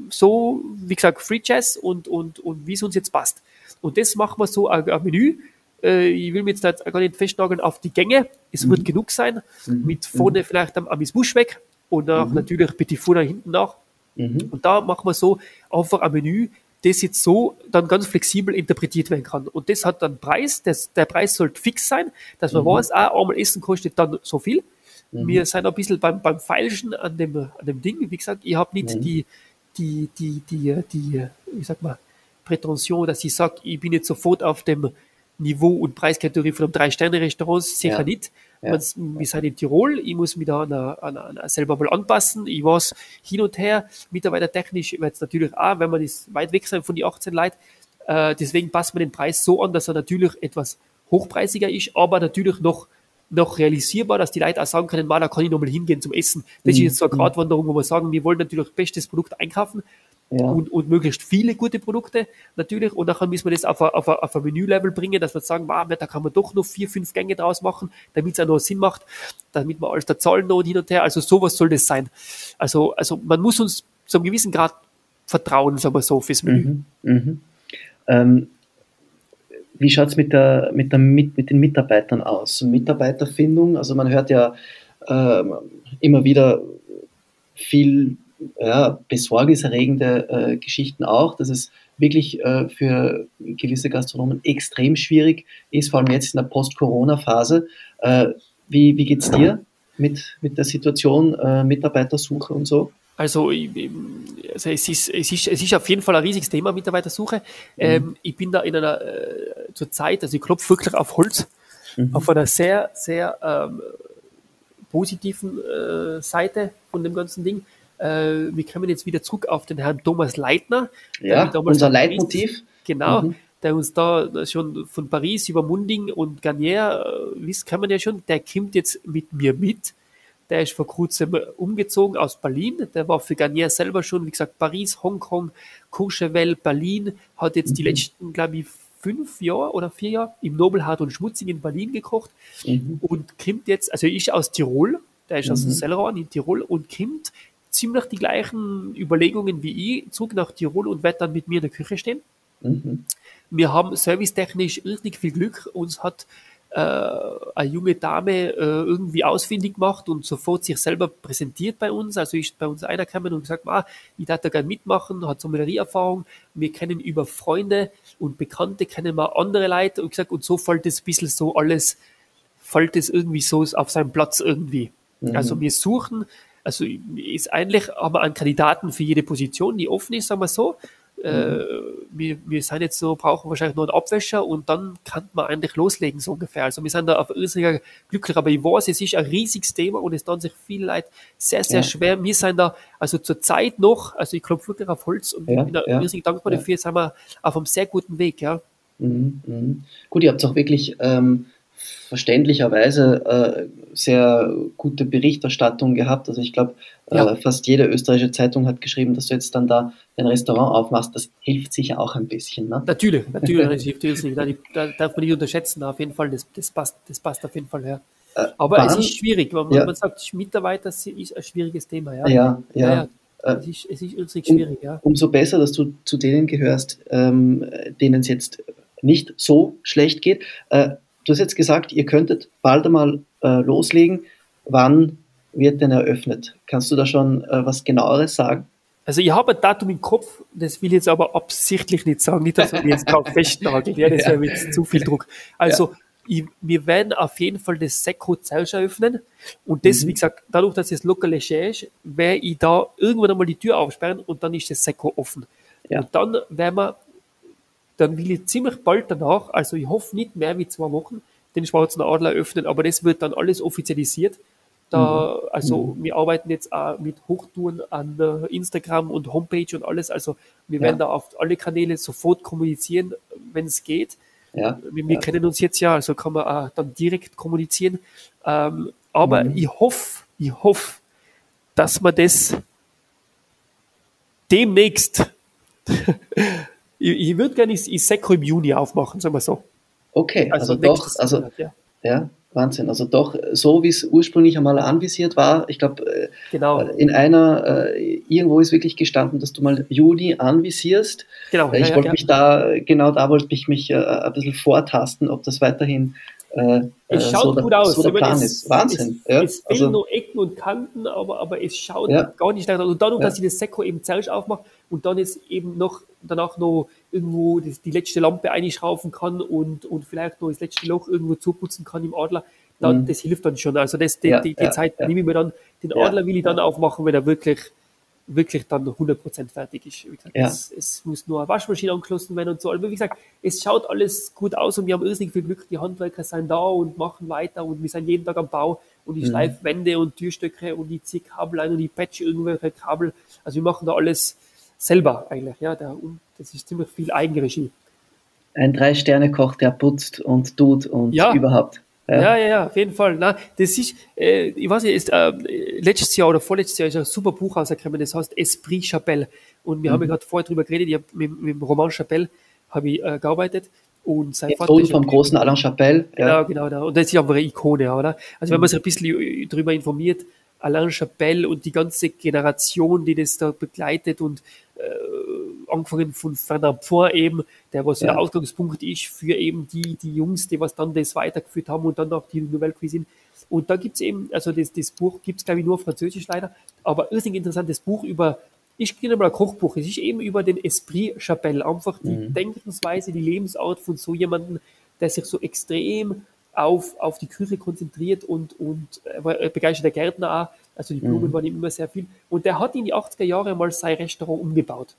S1: so, wie gesagt, Free Jazz und, und, und wie es uns jetzt passt. Und das machen wir so ein, ein Menü. Äh, ich will mir jetzt gar nicht festnageln auf die Gänge. Es mhm. wird genug sein. Mhm. Mit vorne vielleicht am Amis Busch weg und auch mhm. natürlich Petit Four hinten nach. Mhm. Und da machen wir so einfach ein Menü, das jetzt so dann ganz flexibel interpretiert werden kann. Und das hat dann Preis, das, der Preis sollte fix sein, dass man mhm. weiß, ah, einmal Essen kostet dann so viel. Mhm. Wir sind ein bisschen beim, beim Feilschen an dem, an dem Ding. Wie gesagt, ich habe nicht mhm. die, die, die, die, die, wie sag mal, Prätension, dass ich sage, ich bin jetzt sofort auf dem Niveau und Preiskategorie von einem Drei-Sterne-Restaurant, sicher ja. nicht. Ja. Wir sind in Tirol, ich muss mich da an, an, an, selber mal anpassen. Ich weiß hin und her, mitarbeitertechnisch wird es natürlich auch, wenn man ist weit weg sein von die 18 Leuten. Äh, deswegen passt man den Preis so an, dass er natürlich etwas hochpreisiger ist, aber natürlich noch noch realisierbar, dass die Leute auch sagen können, mal, da kann ich nochmal hingehen zum Essen. Das mhm. ist jetzt so eine mhm. Gratwanderung, wo wir sagen, wir wollen natürlich bestes Produkt einkaufen, ja. und, und möglichst viele gute Produkte natürlich. Und dann müssen wir das auf ein, auf auf ein Menü-Level bringen, dass wir sagen, wow, da kann man doch noch vier, fünf Gänge draus machen, damit es auch noch Sinn macht, damit wir alles da zahlen noch und hin und her. Also sowas soll das sein. Also, also man muss uns zu einem gewissen Grad vertrauen, sagen wir so, fürs Menü. Mhm, mhm.
S3: Ähm, wie schaut es mit, der, mit, der, mit, mit den Mitarbeitern aus? Mitarbeiterfindung, also man hört ja äh, immer wieder viel ja, besorgniserregende äh, Geschichten auch, dass es wirklich äh, für gewisse Gastronomen extrem schwierig ist, vor allem jetzt in der Post-Corona-Phase. Äh, wie wie geht es dir mit, mit der Situation, äh, Mitarbeitersuche und so?
S1: Also, also es, ist, es, ist, es ist auf jeden Fall ein riesiges Thema, Mitarbeitersuche. Mhm. Ähm, ich bin da in einer, äh, zur Zeit, also ich klopfe wirklich auf Holz, mhm. auf einer sehr, sehr ähm, positiven äh, Seite von dem ganzen Ding. Äh, wir kommen jetzt wieder zurück auf den Herrn Thomas Leitner.
S3: Ja, unser Leitmotiv.
S1: Genau, mhm. der uns da schon von Paris über Munding und Garnier, äh, wisst, kann man ja schon, der kommt jetzt mit mir mit der ist vor kurzem umgezogen aus Berlin. Der war für Garnier selber schon, wie gesagt, Paris, Hongkong, Courchevel, Berlin, hat jetzt die
S3: Mhm.
S1: letzten, glaube ich, fünf Jahre oder vier Jahre im Nobelhart und Schmutzig in Berlin gekocht
S3: Mhm.
S1: und kommt jetzt, also ist aus Tirol, der ist aus
S3: Mhm.
S1: Selleran in Tirol und kommt ziemlich die gleichen Überlegungen wie ich, zurück nach Tirol und wird dann mit mir in der Küche stehen.
S3: Mhm.
S1: Wir haben servicetechnisch irrsinnig viel Glück. Uns hat äh, eine junge Dame äh, irgendwie ausfindig gemacht und sofort sich selber präsentiert bei uns. Also ist bei uns einer gekommen und gesagt, ah, ich darf da gerne mitmachen, hat Sommeliererfahrung. Wir kennen über Freunde und Bekannte, kennen wir andere Leute und gesagt, und so fällt es ein bisschen so alles, fällt es irgendwie so auf seinen Platz irgendwie. Also wir suchen, also ist eigentlich, haben wir einen Kandidaten für jede Position, die offen ist, sagen wir so. Äh, wir, wir sind jetzt so, brauchen wahrscheinlich nur einen Abwäscher und dann kann man eigentlich loslegen, so ungefähr. Also wir sind da auf irrsinniger glücklich, aber ich weiß, es ist ein riesiges Thema und es tun sich viele Leute sehr, sehr
S3: Ja.
S1: schwer. Wir sind da, also zur Zeit noch, also ich klopfe wirklich auf Holz und
S3: Ja,
S1: bin da
S3: ja,
S1: irrsinnig dankbar
S3: ja.
S1: dafür, sind wir auf einem sehr guten Weg, ja.
S3: Mhm, mhm. Gut, ihr habt auch wirklich ähm, verständlicherweise äh, sehr gute Berichterstattung gehabt. Also ich glaube,
S1: Ja.
S3: äh, fast jede österreichische Zeitung hat geschrieben, dass du jetzt dann da ein Restaurant aufmachst. Das hilft sicher auch ein bisschen. Ne?
S1: Natürlich, natürlich, das hilft irrsinnig. Da, da darf man nicht unterschätzen, auf jeden Fall, das, das, passt, das passt auf jeden Fall, ja.
S3: Äh,
S1: Aber
S3: wann-
S1: es ist schwierig, wenn man,
S3: Ja.
S1: man sagt, Mitarbeiter ist ein schwieriges Thema, ja.
S3: Ja, ja. Äh,
S1: Es ist, es ist schwierig, ja.
S3: Umso besser, dass du zu denen gehörst, ähm, denen es jetzt nicht so schlecht geht. Äh, du hast jetzt gesagt, ihr könntet bald einmal äh, loslegen. Wann wird denn eröffnet? Kannst du da schon äh, was genaueres sagen?
S1: Also ich habe ein Datum im Kopf, das will ich jetzt aber absichtlich nicht sagen, nicht, dass man jetzt drauf festnagelt, ja, das
S3: Ja.
S1: wäre jetzt zu viel Druck. Also ich, wir werden auf jeden Fall das Sekko Zelsch eröffnen und das,
S3: Mhm.
S1: wie gesagt, dadurch, dass es locker leger ist, werde ich da irgendwann einmal die Tür aufsperren und dann ist das Sekko offen.
S3: Ja.
S1: Und dann werden wir, dann will ich ziemlich bald danach, also ich hoffe nicht mehr wie zwei Wochen, den Schwarzen Adler öffnen, aber das wird dann alles offizialisiert. Da, also wir arbeiten jetzt auch mit Hochtouren an Instagram und Homepage und alles. Also wir
S3: Ja.
S1: werden da auf alle Kanäle sofort kommunizieren, wenn es geht.
S3: Ja,
S1: Wir, wir kennen uns jetzt ja, also kann man auch dann direkt kommunizieren. Ähm, aber
S3: Mhm.
S1: ich hoffe, ich hoffe, dass man das demnächst, ich, ich würde gerne das Iseko im Juni aufmachen, sagen wir so.
S3: okay. Also, doch,
S1: nächstes
S3: also
S1: Monat, ja.
S3: Ja, Wahnsinn. Also doch, so wie es ursprünglich einmal anvisiert war, ich glaube, äh,
S1: Genau,
S3: in einer, äh, irgendwo ist wirklich gestanden, dass du mal Juni anvisierst.
S1: genau.
S3: Äh, ich
S1: ja,
S3: wollte
S1: ja.
S3: mich da, genau da wollte ich mich äh, ein bisschen vortasten, ob das weiterhin äh,
S1: Es
S3: äh,
S1: schaut
S3: so, der,
S1: gut aus.
S3: so der Plan
S1: es,
S3: ist. Wahnsinn.
S1: Es,
S3: ja,
S1: es fehlen
S3: also,
S1: nur Ecken und Kanten, aber, aber es schaut
S3: Ja.
S1: gar nicht aus. Und dadurch,
S3: Ja.
S1: dass ich das Sekko eben zellig aufmache und dann jetzt eben noch danach noch irgendwo das, die letzte Lampe einschrauben kann und, und vielleicht noch das letzte Loch irgendwo zuputzen kann im Adler, dann,
S3: Mhm.
S1: das hilft dann schon. Also das, die,
S3: Ja,
S1: die, die Zeit nehme ich mir dann. Den Adler will ich dann aufmachen, wenn er wirklich wirklich dann 100% fertig ist. Wie gesagt,
S3: Ja.
S1: es, es muss nur eine Waschmaschine angeschlossen werden und so. Aber wie gesagt, es schaut alles gut aus und wir haben irrsinnig viel Glück. Die Handwerker sind da und machen weiter und wir sind jeden Tag am Bau und ich
S3: Mhm.
S1: schleife Wände und Türstöcke und ich ziehe Kabel ein und ich patche irgendwelche Kabel. Also wir machen da alles selber eigentlich. Ja, und das ist ziemlich viel Eigenregie.
S3: ein Drei-Sterne-Koch, der putzt und tut und
S1: Ja.
S3: überhaupt.
S1: Ja, ja, ja, auf jeden Fall. Na, das ist, äh, ich weiß nicht, ist, äh, letztes Jahr oder vorletztes Jahr ist ein super Buch rausgekommen, das heißt Esprit Chapelle. Und wir haben ja gerade vorher drüber geredet, ich hab mit, mit dem Roman Chapelle habe ich äh, gearbeitet und sein Vater
S3: Sohn vom
S1: ein-
S3: großen Alain Chapelle.
S1: Genau,
S3: Ja.
S1: genau. Da. Und das ist einfach eine Ikone, oder? Also wenn man sich ein bisschen darüber informiert, Alain Chapelle und die ganze Generation, die das da begleitet und äh, angefangen von Fernand Point eben, der was ja. Der Ausgangspunkt ist für eben die, die Jungs, die was dann das weitergeführt haben und dann auch die Nouvelle Cuisine. Und da gibt's eben, also das, das Buch gibt's glaube ich nur auf Französisch leider, aber irrsinnig interessantes Buch über, ich kenne mal ein Kochbuch, es ist eben über den Esprit Chapelle, einfach die Denkensweise, die Lebensart von so jemandem, der sich so extrem auf, auf die Küche konzentriert und, und ein begeisterter Gärtner auch, also die Blumen waren ihm immer sehr viel. Und der hat in die 80er Jahre mal sein Restaurant umgebaut.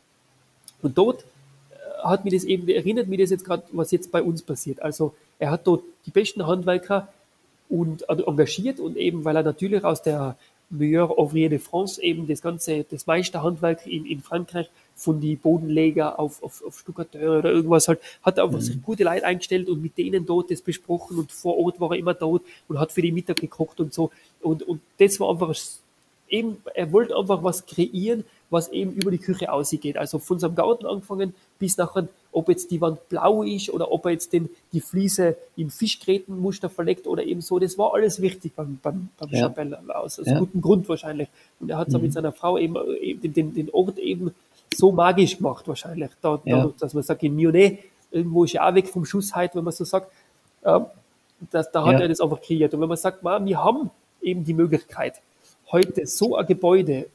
S1: Und dort äh, hat mir das eben, erinnert mich das jetzt gerade, was jetzt bei uns passiert. Also er hat dort die besten Handwerker und also engagiert und eben, weil er natürlich aus der, Meilleur Ouvrier de France, eben das ganze, das Meisterhandwerk in, in Frankreich, von die Bodenleger auf, auf, auf Stuckateure oder irgendwas halt, hat einfach mhm. sich gute Leute eingestellt und mit denen dort das besprochen und vor Ort war er immer dort und hat für die Mittag gekocht und so. Und, und das war einfach eben, er wollte einfach was kreieren, was eben über die Küche ausgeht. Also von seinem Garten angefangen bis nachher, ob jetzt die Wand blau ist oder ob er jetzt den, die Fliese im Fischgrätenmuster verlegt oder eben so. Das war alles wichtig beim, beim, beim ja. Chapelle aus, aus ja. gutem Grund wahrscheinlich. Und er hat es mhm. mit seiner Frau eben, eben den, den Ort eben so magisch gemacht wahrscheinlich. Da, ja. Dadurch, dass man sagt, in Mionnet, irgendwo ist ja auch weg vom Schuss heute, wenn man so sagt, äh, das, da hat ja. er das einfach kreiert. Und wenn man sagt, man, wir haben eben die Möglichkeit, heute so ein Gebäude,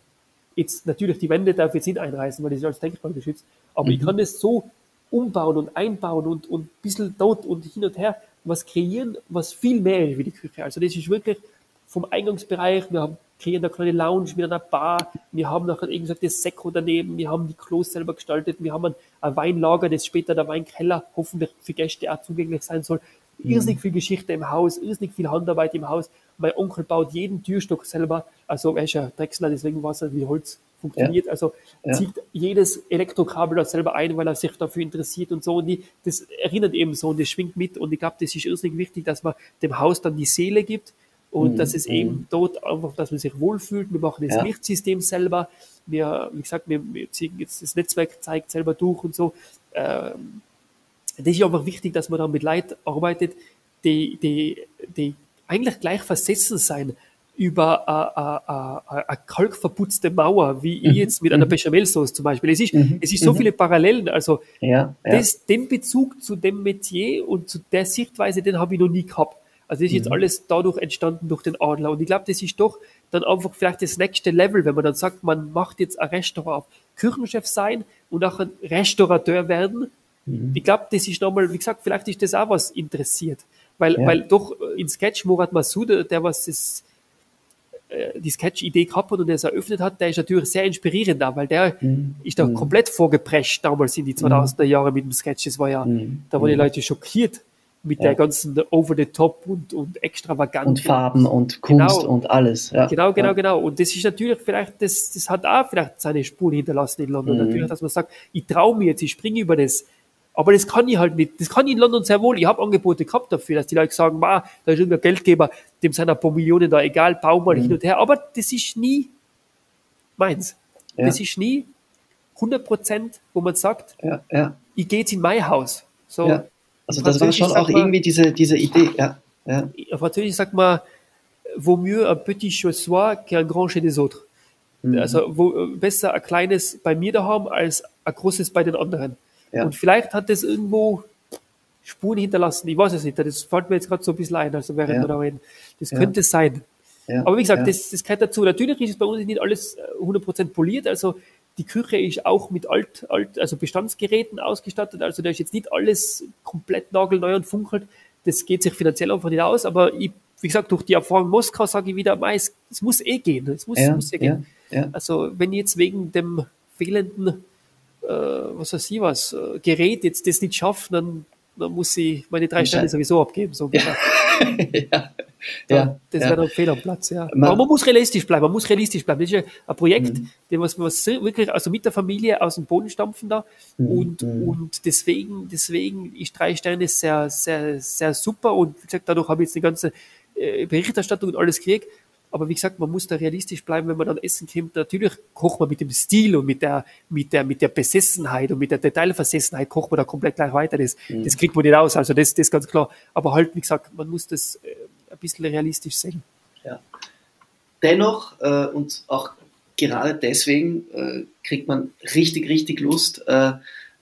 S1: jetzt natürlich die Wände darf jetzt nicht einreißen, weil das ist als Denkmal geschützt, aber mhm. ich kann es so umbauen und einbauen und, und ein bisschen dort und hin und her was kreieren, was viel mehr ist wie die Küche. Also das ist wirklich vom Eingangsbereich, wir haben, kreieren eine kleine Lounge mit einer Bar, wir haben gesagt das Sekko daneben, wir haben die Klos selber gestaltet, wir haben ein, ein Weinlager, das später der Weinkeller hoffentlich für Gäste auch zugänglich sein soll. Mhm. Irrsinnig viel Geschichte im Haus, irrsinnig viel Handarbeit im Haus. Mein Onkel baut jeden Türstock selber, also er ist ja Drechsler, deswegen weiß er, wie Holz funktioniert. Ja. Also ja. zieht jedes Elektrokabel da selber ein, weil er sich dafür interessiert und so. Und die, das erinnert eben so und das schwingt mit. Und ich glaube, das ist irrsinnig wichtig, dass man dem Haus dann die Seele gibt und mhm. dass es eben mhm. dort einfach, dass man sich wohlfühlt. Wir machen das ja. Lichtsystem selber. Wir, wie gesagt, wir, wir ziehen jetzt das Netzwerk zeigt selber durch und so. Ähm, das ist einfach wichtig, dass man da mit Leuten arbeitet, die, die, die eigentlich gleich versessen sein über eine kalkverputzte Mauer, wie mhm. jetzt mit einer mhm. Bechamelsauce zum Beispiel. Es ist, mhm. es ist so mhm. viele Parallelen. Also ja, ja. Das, den Bezug zu dem Metier und zu der Sichtweise, den habe ich noch nie gehabt. Also das ist jetzt mhm. alles dadurch entstanden durch den Adler. Und ich glaube, das ist doch dann einfach vielleicht das nächste Level, wenn man dann sagt, man macht jetzt ein Restaurant, Küchenchef sein und auch ein Restaurateur werden. Mhm. Ich glaube, das ist nochmal, wie gesagt, vielleicht ist das auch was interessiert. Weil, ja. weil doch in Sketch Murat Massoud, der was das, äh, die Sketch-Idee gehabt hat und das eröffnet hat, der ist natürlich sehr inspirierend da, weil der mhm. ist da mhm. komplett vorgeprescht damals in die 2000er mhm. Jahre mit dem Sketch. Das war ja, mhm. da waren die. Leute schockiert mit ja. der ganzen Over-the-Top und, und extravagant.
S3: Und Farben und Kunst genau. und alles.
S1: Ja. Genau, genau, ja. genau. Und das ist natürlich vielleicht, das, das hat auch vielleicht seine Spuren hinterlassen in London. Natürlich, dass man sagt, ich traue mir jetzt, ich springe über das aber das kann ich halt nicht. Das kann ich in London sehr wohl. Ich habe Angebote gehabt dafür, dass die Leute sagen, Ma, da ist irgendein Geldgeber, dem sind ein paar Millionen da egal, bau mal mhm. hin und her. Aber das ist nie meins. Ja. Das ist nie 100 Prozent, wo man sagt, ich gehe jetzt in mein Haus. So.
S3: Also das war schon auch man, irgendwie diese, diese Idee. Ja,
S1: ja. Auf Französisch sagt man, vaut mieux un petit chez soi qu'un grand chez des autres. Mhm. Also wo, besser ein kleines bei mir da haben als ein großes bei den anderen. Ja. Und vielleicht hat das irgendwo Spuren hinterlassen. Ich weiß es nicht. Das fällt mir jetzt gerade so ein bisschen ein, also während ja. wir da reden. Das könnte sein. Aber wie gesagt, das, das gehört dazu. Natürlich ist es bei uns nicht alles 100% äh, poliert. Also die Küche ist auch mit alt, alt, also Bestandsgeräten ausgestattet. Also da ist jetzt nicht alles komplett nagelneu und funkelt. Das geht sich finanziell einfach nicht aus. Aber ich, wie gesagt, durch die Erfahrung Moskau sage ich wieder, es, es muss eh gehen. Es muss, ja, muss eh gehen. Ja, ja. Also wenn jetzt wegen dem fehlenden äh, was weiß ich was, äh, Gerät jetzt das nicht schafft, dann, dann muss ich meine drei Sterne sowieso abgeben. So ja. ja. ja. Das wäre dann Fehl am Platz, ja. Man, Aber man muss realistisch bleiben, man muss realistisch bleiben. Das ist ja ein Projekt, mhm. was, was wirklich, also mit der Familie aus dem Boden stampfen da. Mhm. Und, mhm. und deswegen, deswegen ist drei Sterne sehr, sehr, sehr super. Und wie gesagt, dadurch habe ich jetzt die ganze äh, Berichterstattung und alles gekriegt. Aber wie gesagt, man muss da realistisch bleiben, wenn man dann essen kommt. Natürlich kocht man mit dem Stil und mit der, mit der, mit der Besessenheit und mit der Detailversessenheit kocht man da komplett gleich weiter. Das, mhm. das kriegt man nicht aus. Also das, das ist ganz klar. Aber halt, wie gesagt, man muss das äh, ein bisschen realistisch sehen.
S3: Ja. Dennoch, äh, und auch gerade deswegen äh, kriegt man richtig, richtig Lust, äh,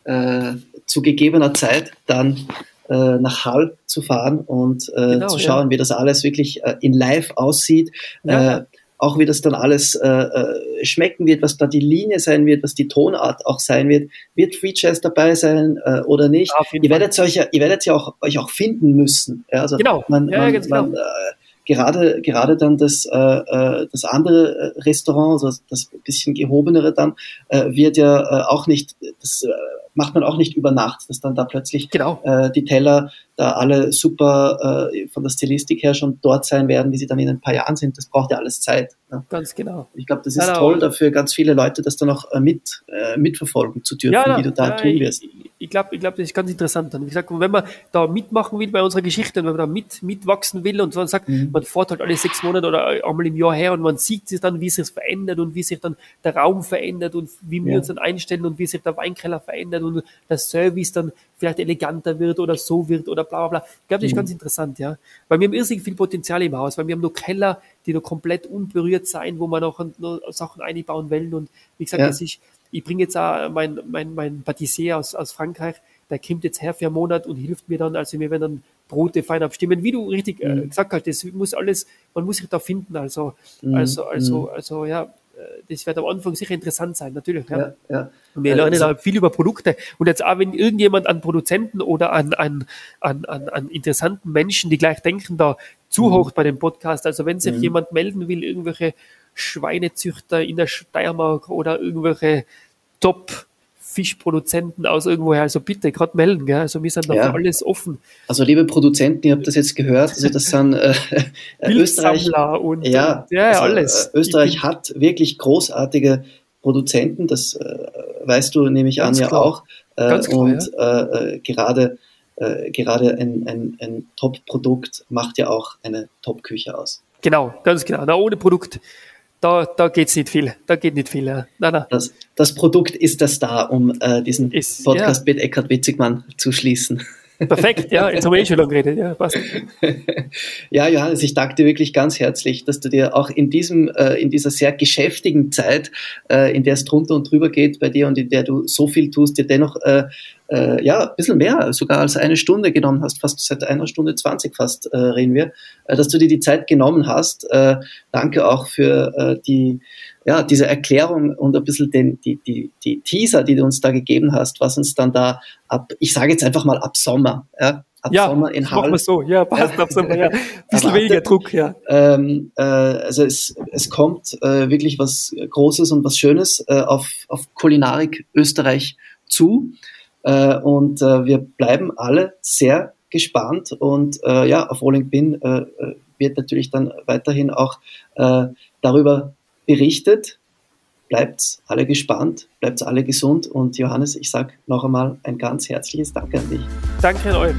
S3: äh, zu gegebener Zeit dann äh, nach Hall zu fahren und äh, genau, zu schauen, ja. wie das alles wirklich äh, in live aussieht. Ja. Äh, auch wie das dann alles äh, äh, schmecken wird, was da die Linie sein wird, was die Tonart auch sein wird. Wird Free Jazz dabei sein äh, oder nicht? ihr werdet euch ja, ihr werdet ja auch, euch auch finden müssen. Ja, also
S1: genau.
S3: Man, ja, man, man, genau. äh, gerade, gerade dann das, äh, äh das andere äh, Restaurant, also das bisschen gehobenere dann, äh, wird ja äh, auch nicht, das äh, macht man auch nicht über Nacht, dass dann da plötzlich genau. äh, die Teller da alle super äh, von der Stilistik her schon dort sein werden, wie sie dann in ein paar Jahren sind. Das braucht ja alles Zeit.
S1: Ne? Ganz genau.
S3: Ich glaube, das ist ja, toll dafür, ganz viele Leute das dann auch äh, mit, äh, mitverfolgen zu dürfen,
S1: ja,
S3: wie du da
S1: ja,
S3: tun wirst.
S1: Ich, ich glaube, ich glaub, das ist ganz interessant. Und wie gesagt, wenn man da mitmachen will bei unserer Geschichte, wenn man da mit, mitwachsen will und so sagt, mhm. man fährt halt alle sechs Monate oder einmal im Jahr her und man sieht sich dann, wie sich es verändert und wie sich dann der Raum verändert und wie wir uns dann einstellen und wie sich der Weinkeller verändert und der Service dann vielleicht eleganter wird oder so wird oder bla bla bla. Ich glaube, das ist mhm. ganz interessant, ja. Weil wir haben irrsinnig viel Potenzial im Haus, weil wir haben noch Keller, die noch komplett unberührt sein, wo wir noch, noch Sachen einbauen wollen. Und wie gesagt, ja. das ist, ich bringe jetzt auch mein, mein, mein Patissier aus, aus Frankreich, der kommt jetzt her für einen Monat und hilft mir dann, also wir werden dann Brote fein abstimmen, wie du richtig äh, mhm. gesagt hast, das muss alles, man muss sich da finden, also, mhm. also, also, mhm. also, ja, das wird am Anfang sicher interessant sein, natürlich. Ja. ja, ja. Und wir lernen also, da viel über Produkte. Und jetzt auch, wenn irgendjemand an Produzenten oder an, an, an, an, an interessanten Menschen, die gleich denken, da zuhaucht mhm. bei dem Podcast, also wenn sich mhm. jemand melden will, irgendwelche Schweinezüchter in der Steiermark oder irgendwelche Top- Fischproduzenten aus irgendwoher. Also bitte gerade melden, gell? Also wir sind da ja. alles offen.
S3: Also liebe Produzenten, ihr habt das jetzt gehört, also das sind äh, äh Österreich
S1: und
S3: ja,
S1: ja also, alles.
S3: Äh, Österreich hat wirklich großartige Produzenten, das äh, weißt du nämlich an ja auch. Äh, klar, und ja. Äh, gerade gerade ein, ein, ein Top-Produkt macht ja auch eine Top-Küche aus.
S1: Genau, ganz genau. Na, ohne Produkt da, da geht es nicht viel. Da geht nicht viel. Ja.
S3: Nein, nein. Das, das Produkt ist das da, um äh, diesen ist, Podcast ja. mit Eckhard Witzigmann zu schließen.
S1: Perfekt, ja, jetzt haben wir eh schon lange geredet, ja, passt.
S3: ja, Johannes, ich danke dir wirklich ganz herzlich, dass du dir auch in diesem, äh, in dieser sehr geschäftigen Zeit, äh, in der es drunter und drüber geht bei dir und in der du so viel tust, dir dennoch äh, äh, ja, ein bisschen mehr, sogar als eine Stunde genommen hast, fast seit einer Stunde zwanzig fast äh, reden wir, äh, dass du dir die Zeit genommen hast. Äh, danke auch für äh, die, ja, diese Erklärung und ein bisschen den, die, die, die Teaser, die du uns da gegeben hast, was uns dann da ab, ich sage jetzt einfach mal ab Sommer, ja, ab
S1: ja, Sommer in Hall. Machen wir so, ja, passt ja. ab Sommer, ja. Ein bisschen weniger Druck, ja.
S3: Ähm, äh, also es, es kommt äh, wirklich was Großes und was Schönes äh, auf, auf Kulinarik Österreich zu. Äh, und äh, wir bleiben alle sehr gespannt und äh, ja, auf Rolling Pin wird natürlich dann weiterhin auch darüber berichtet. Bleibt alle gespannt, bleibt alle gesund und Johannes, ich sage noch einmal ein ganz herzliches Danke an dich.
S1: Danke an euch.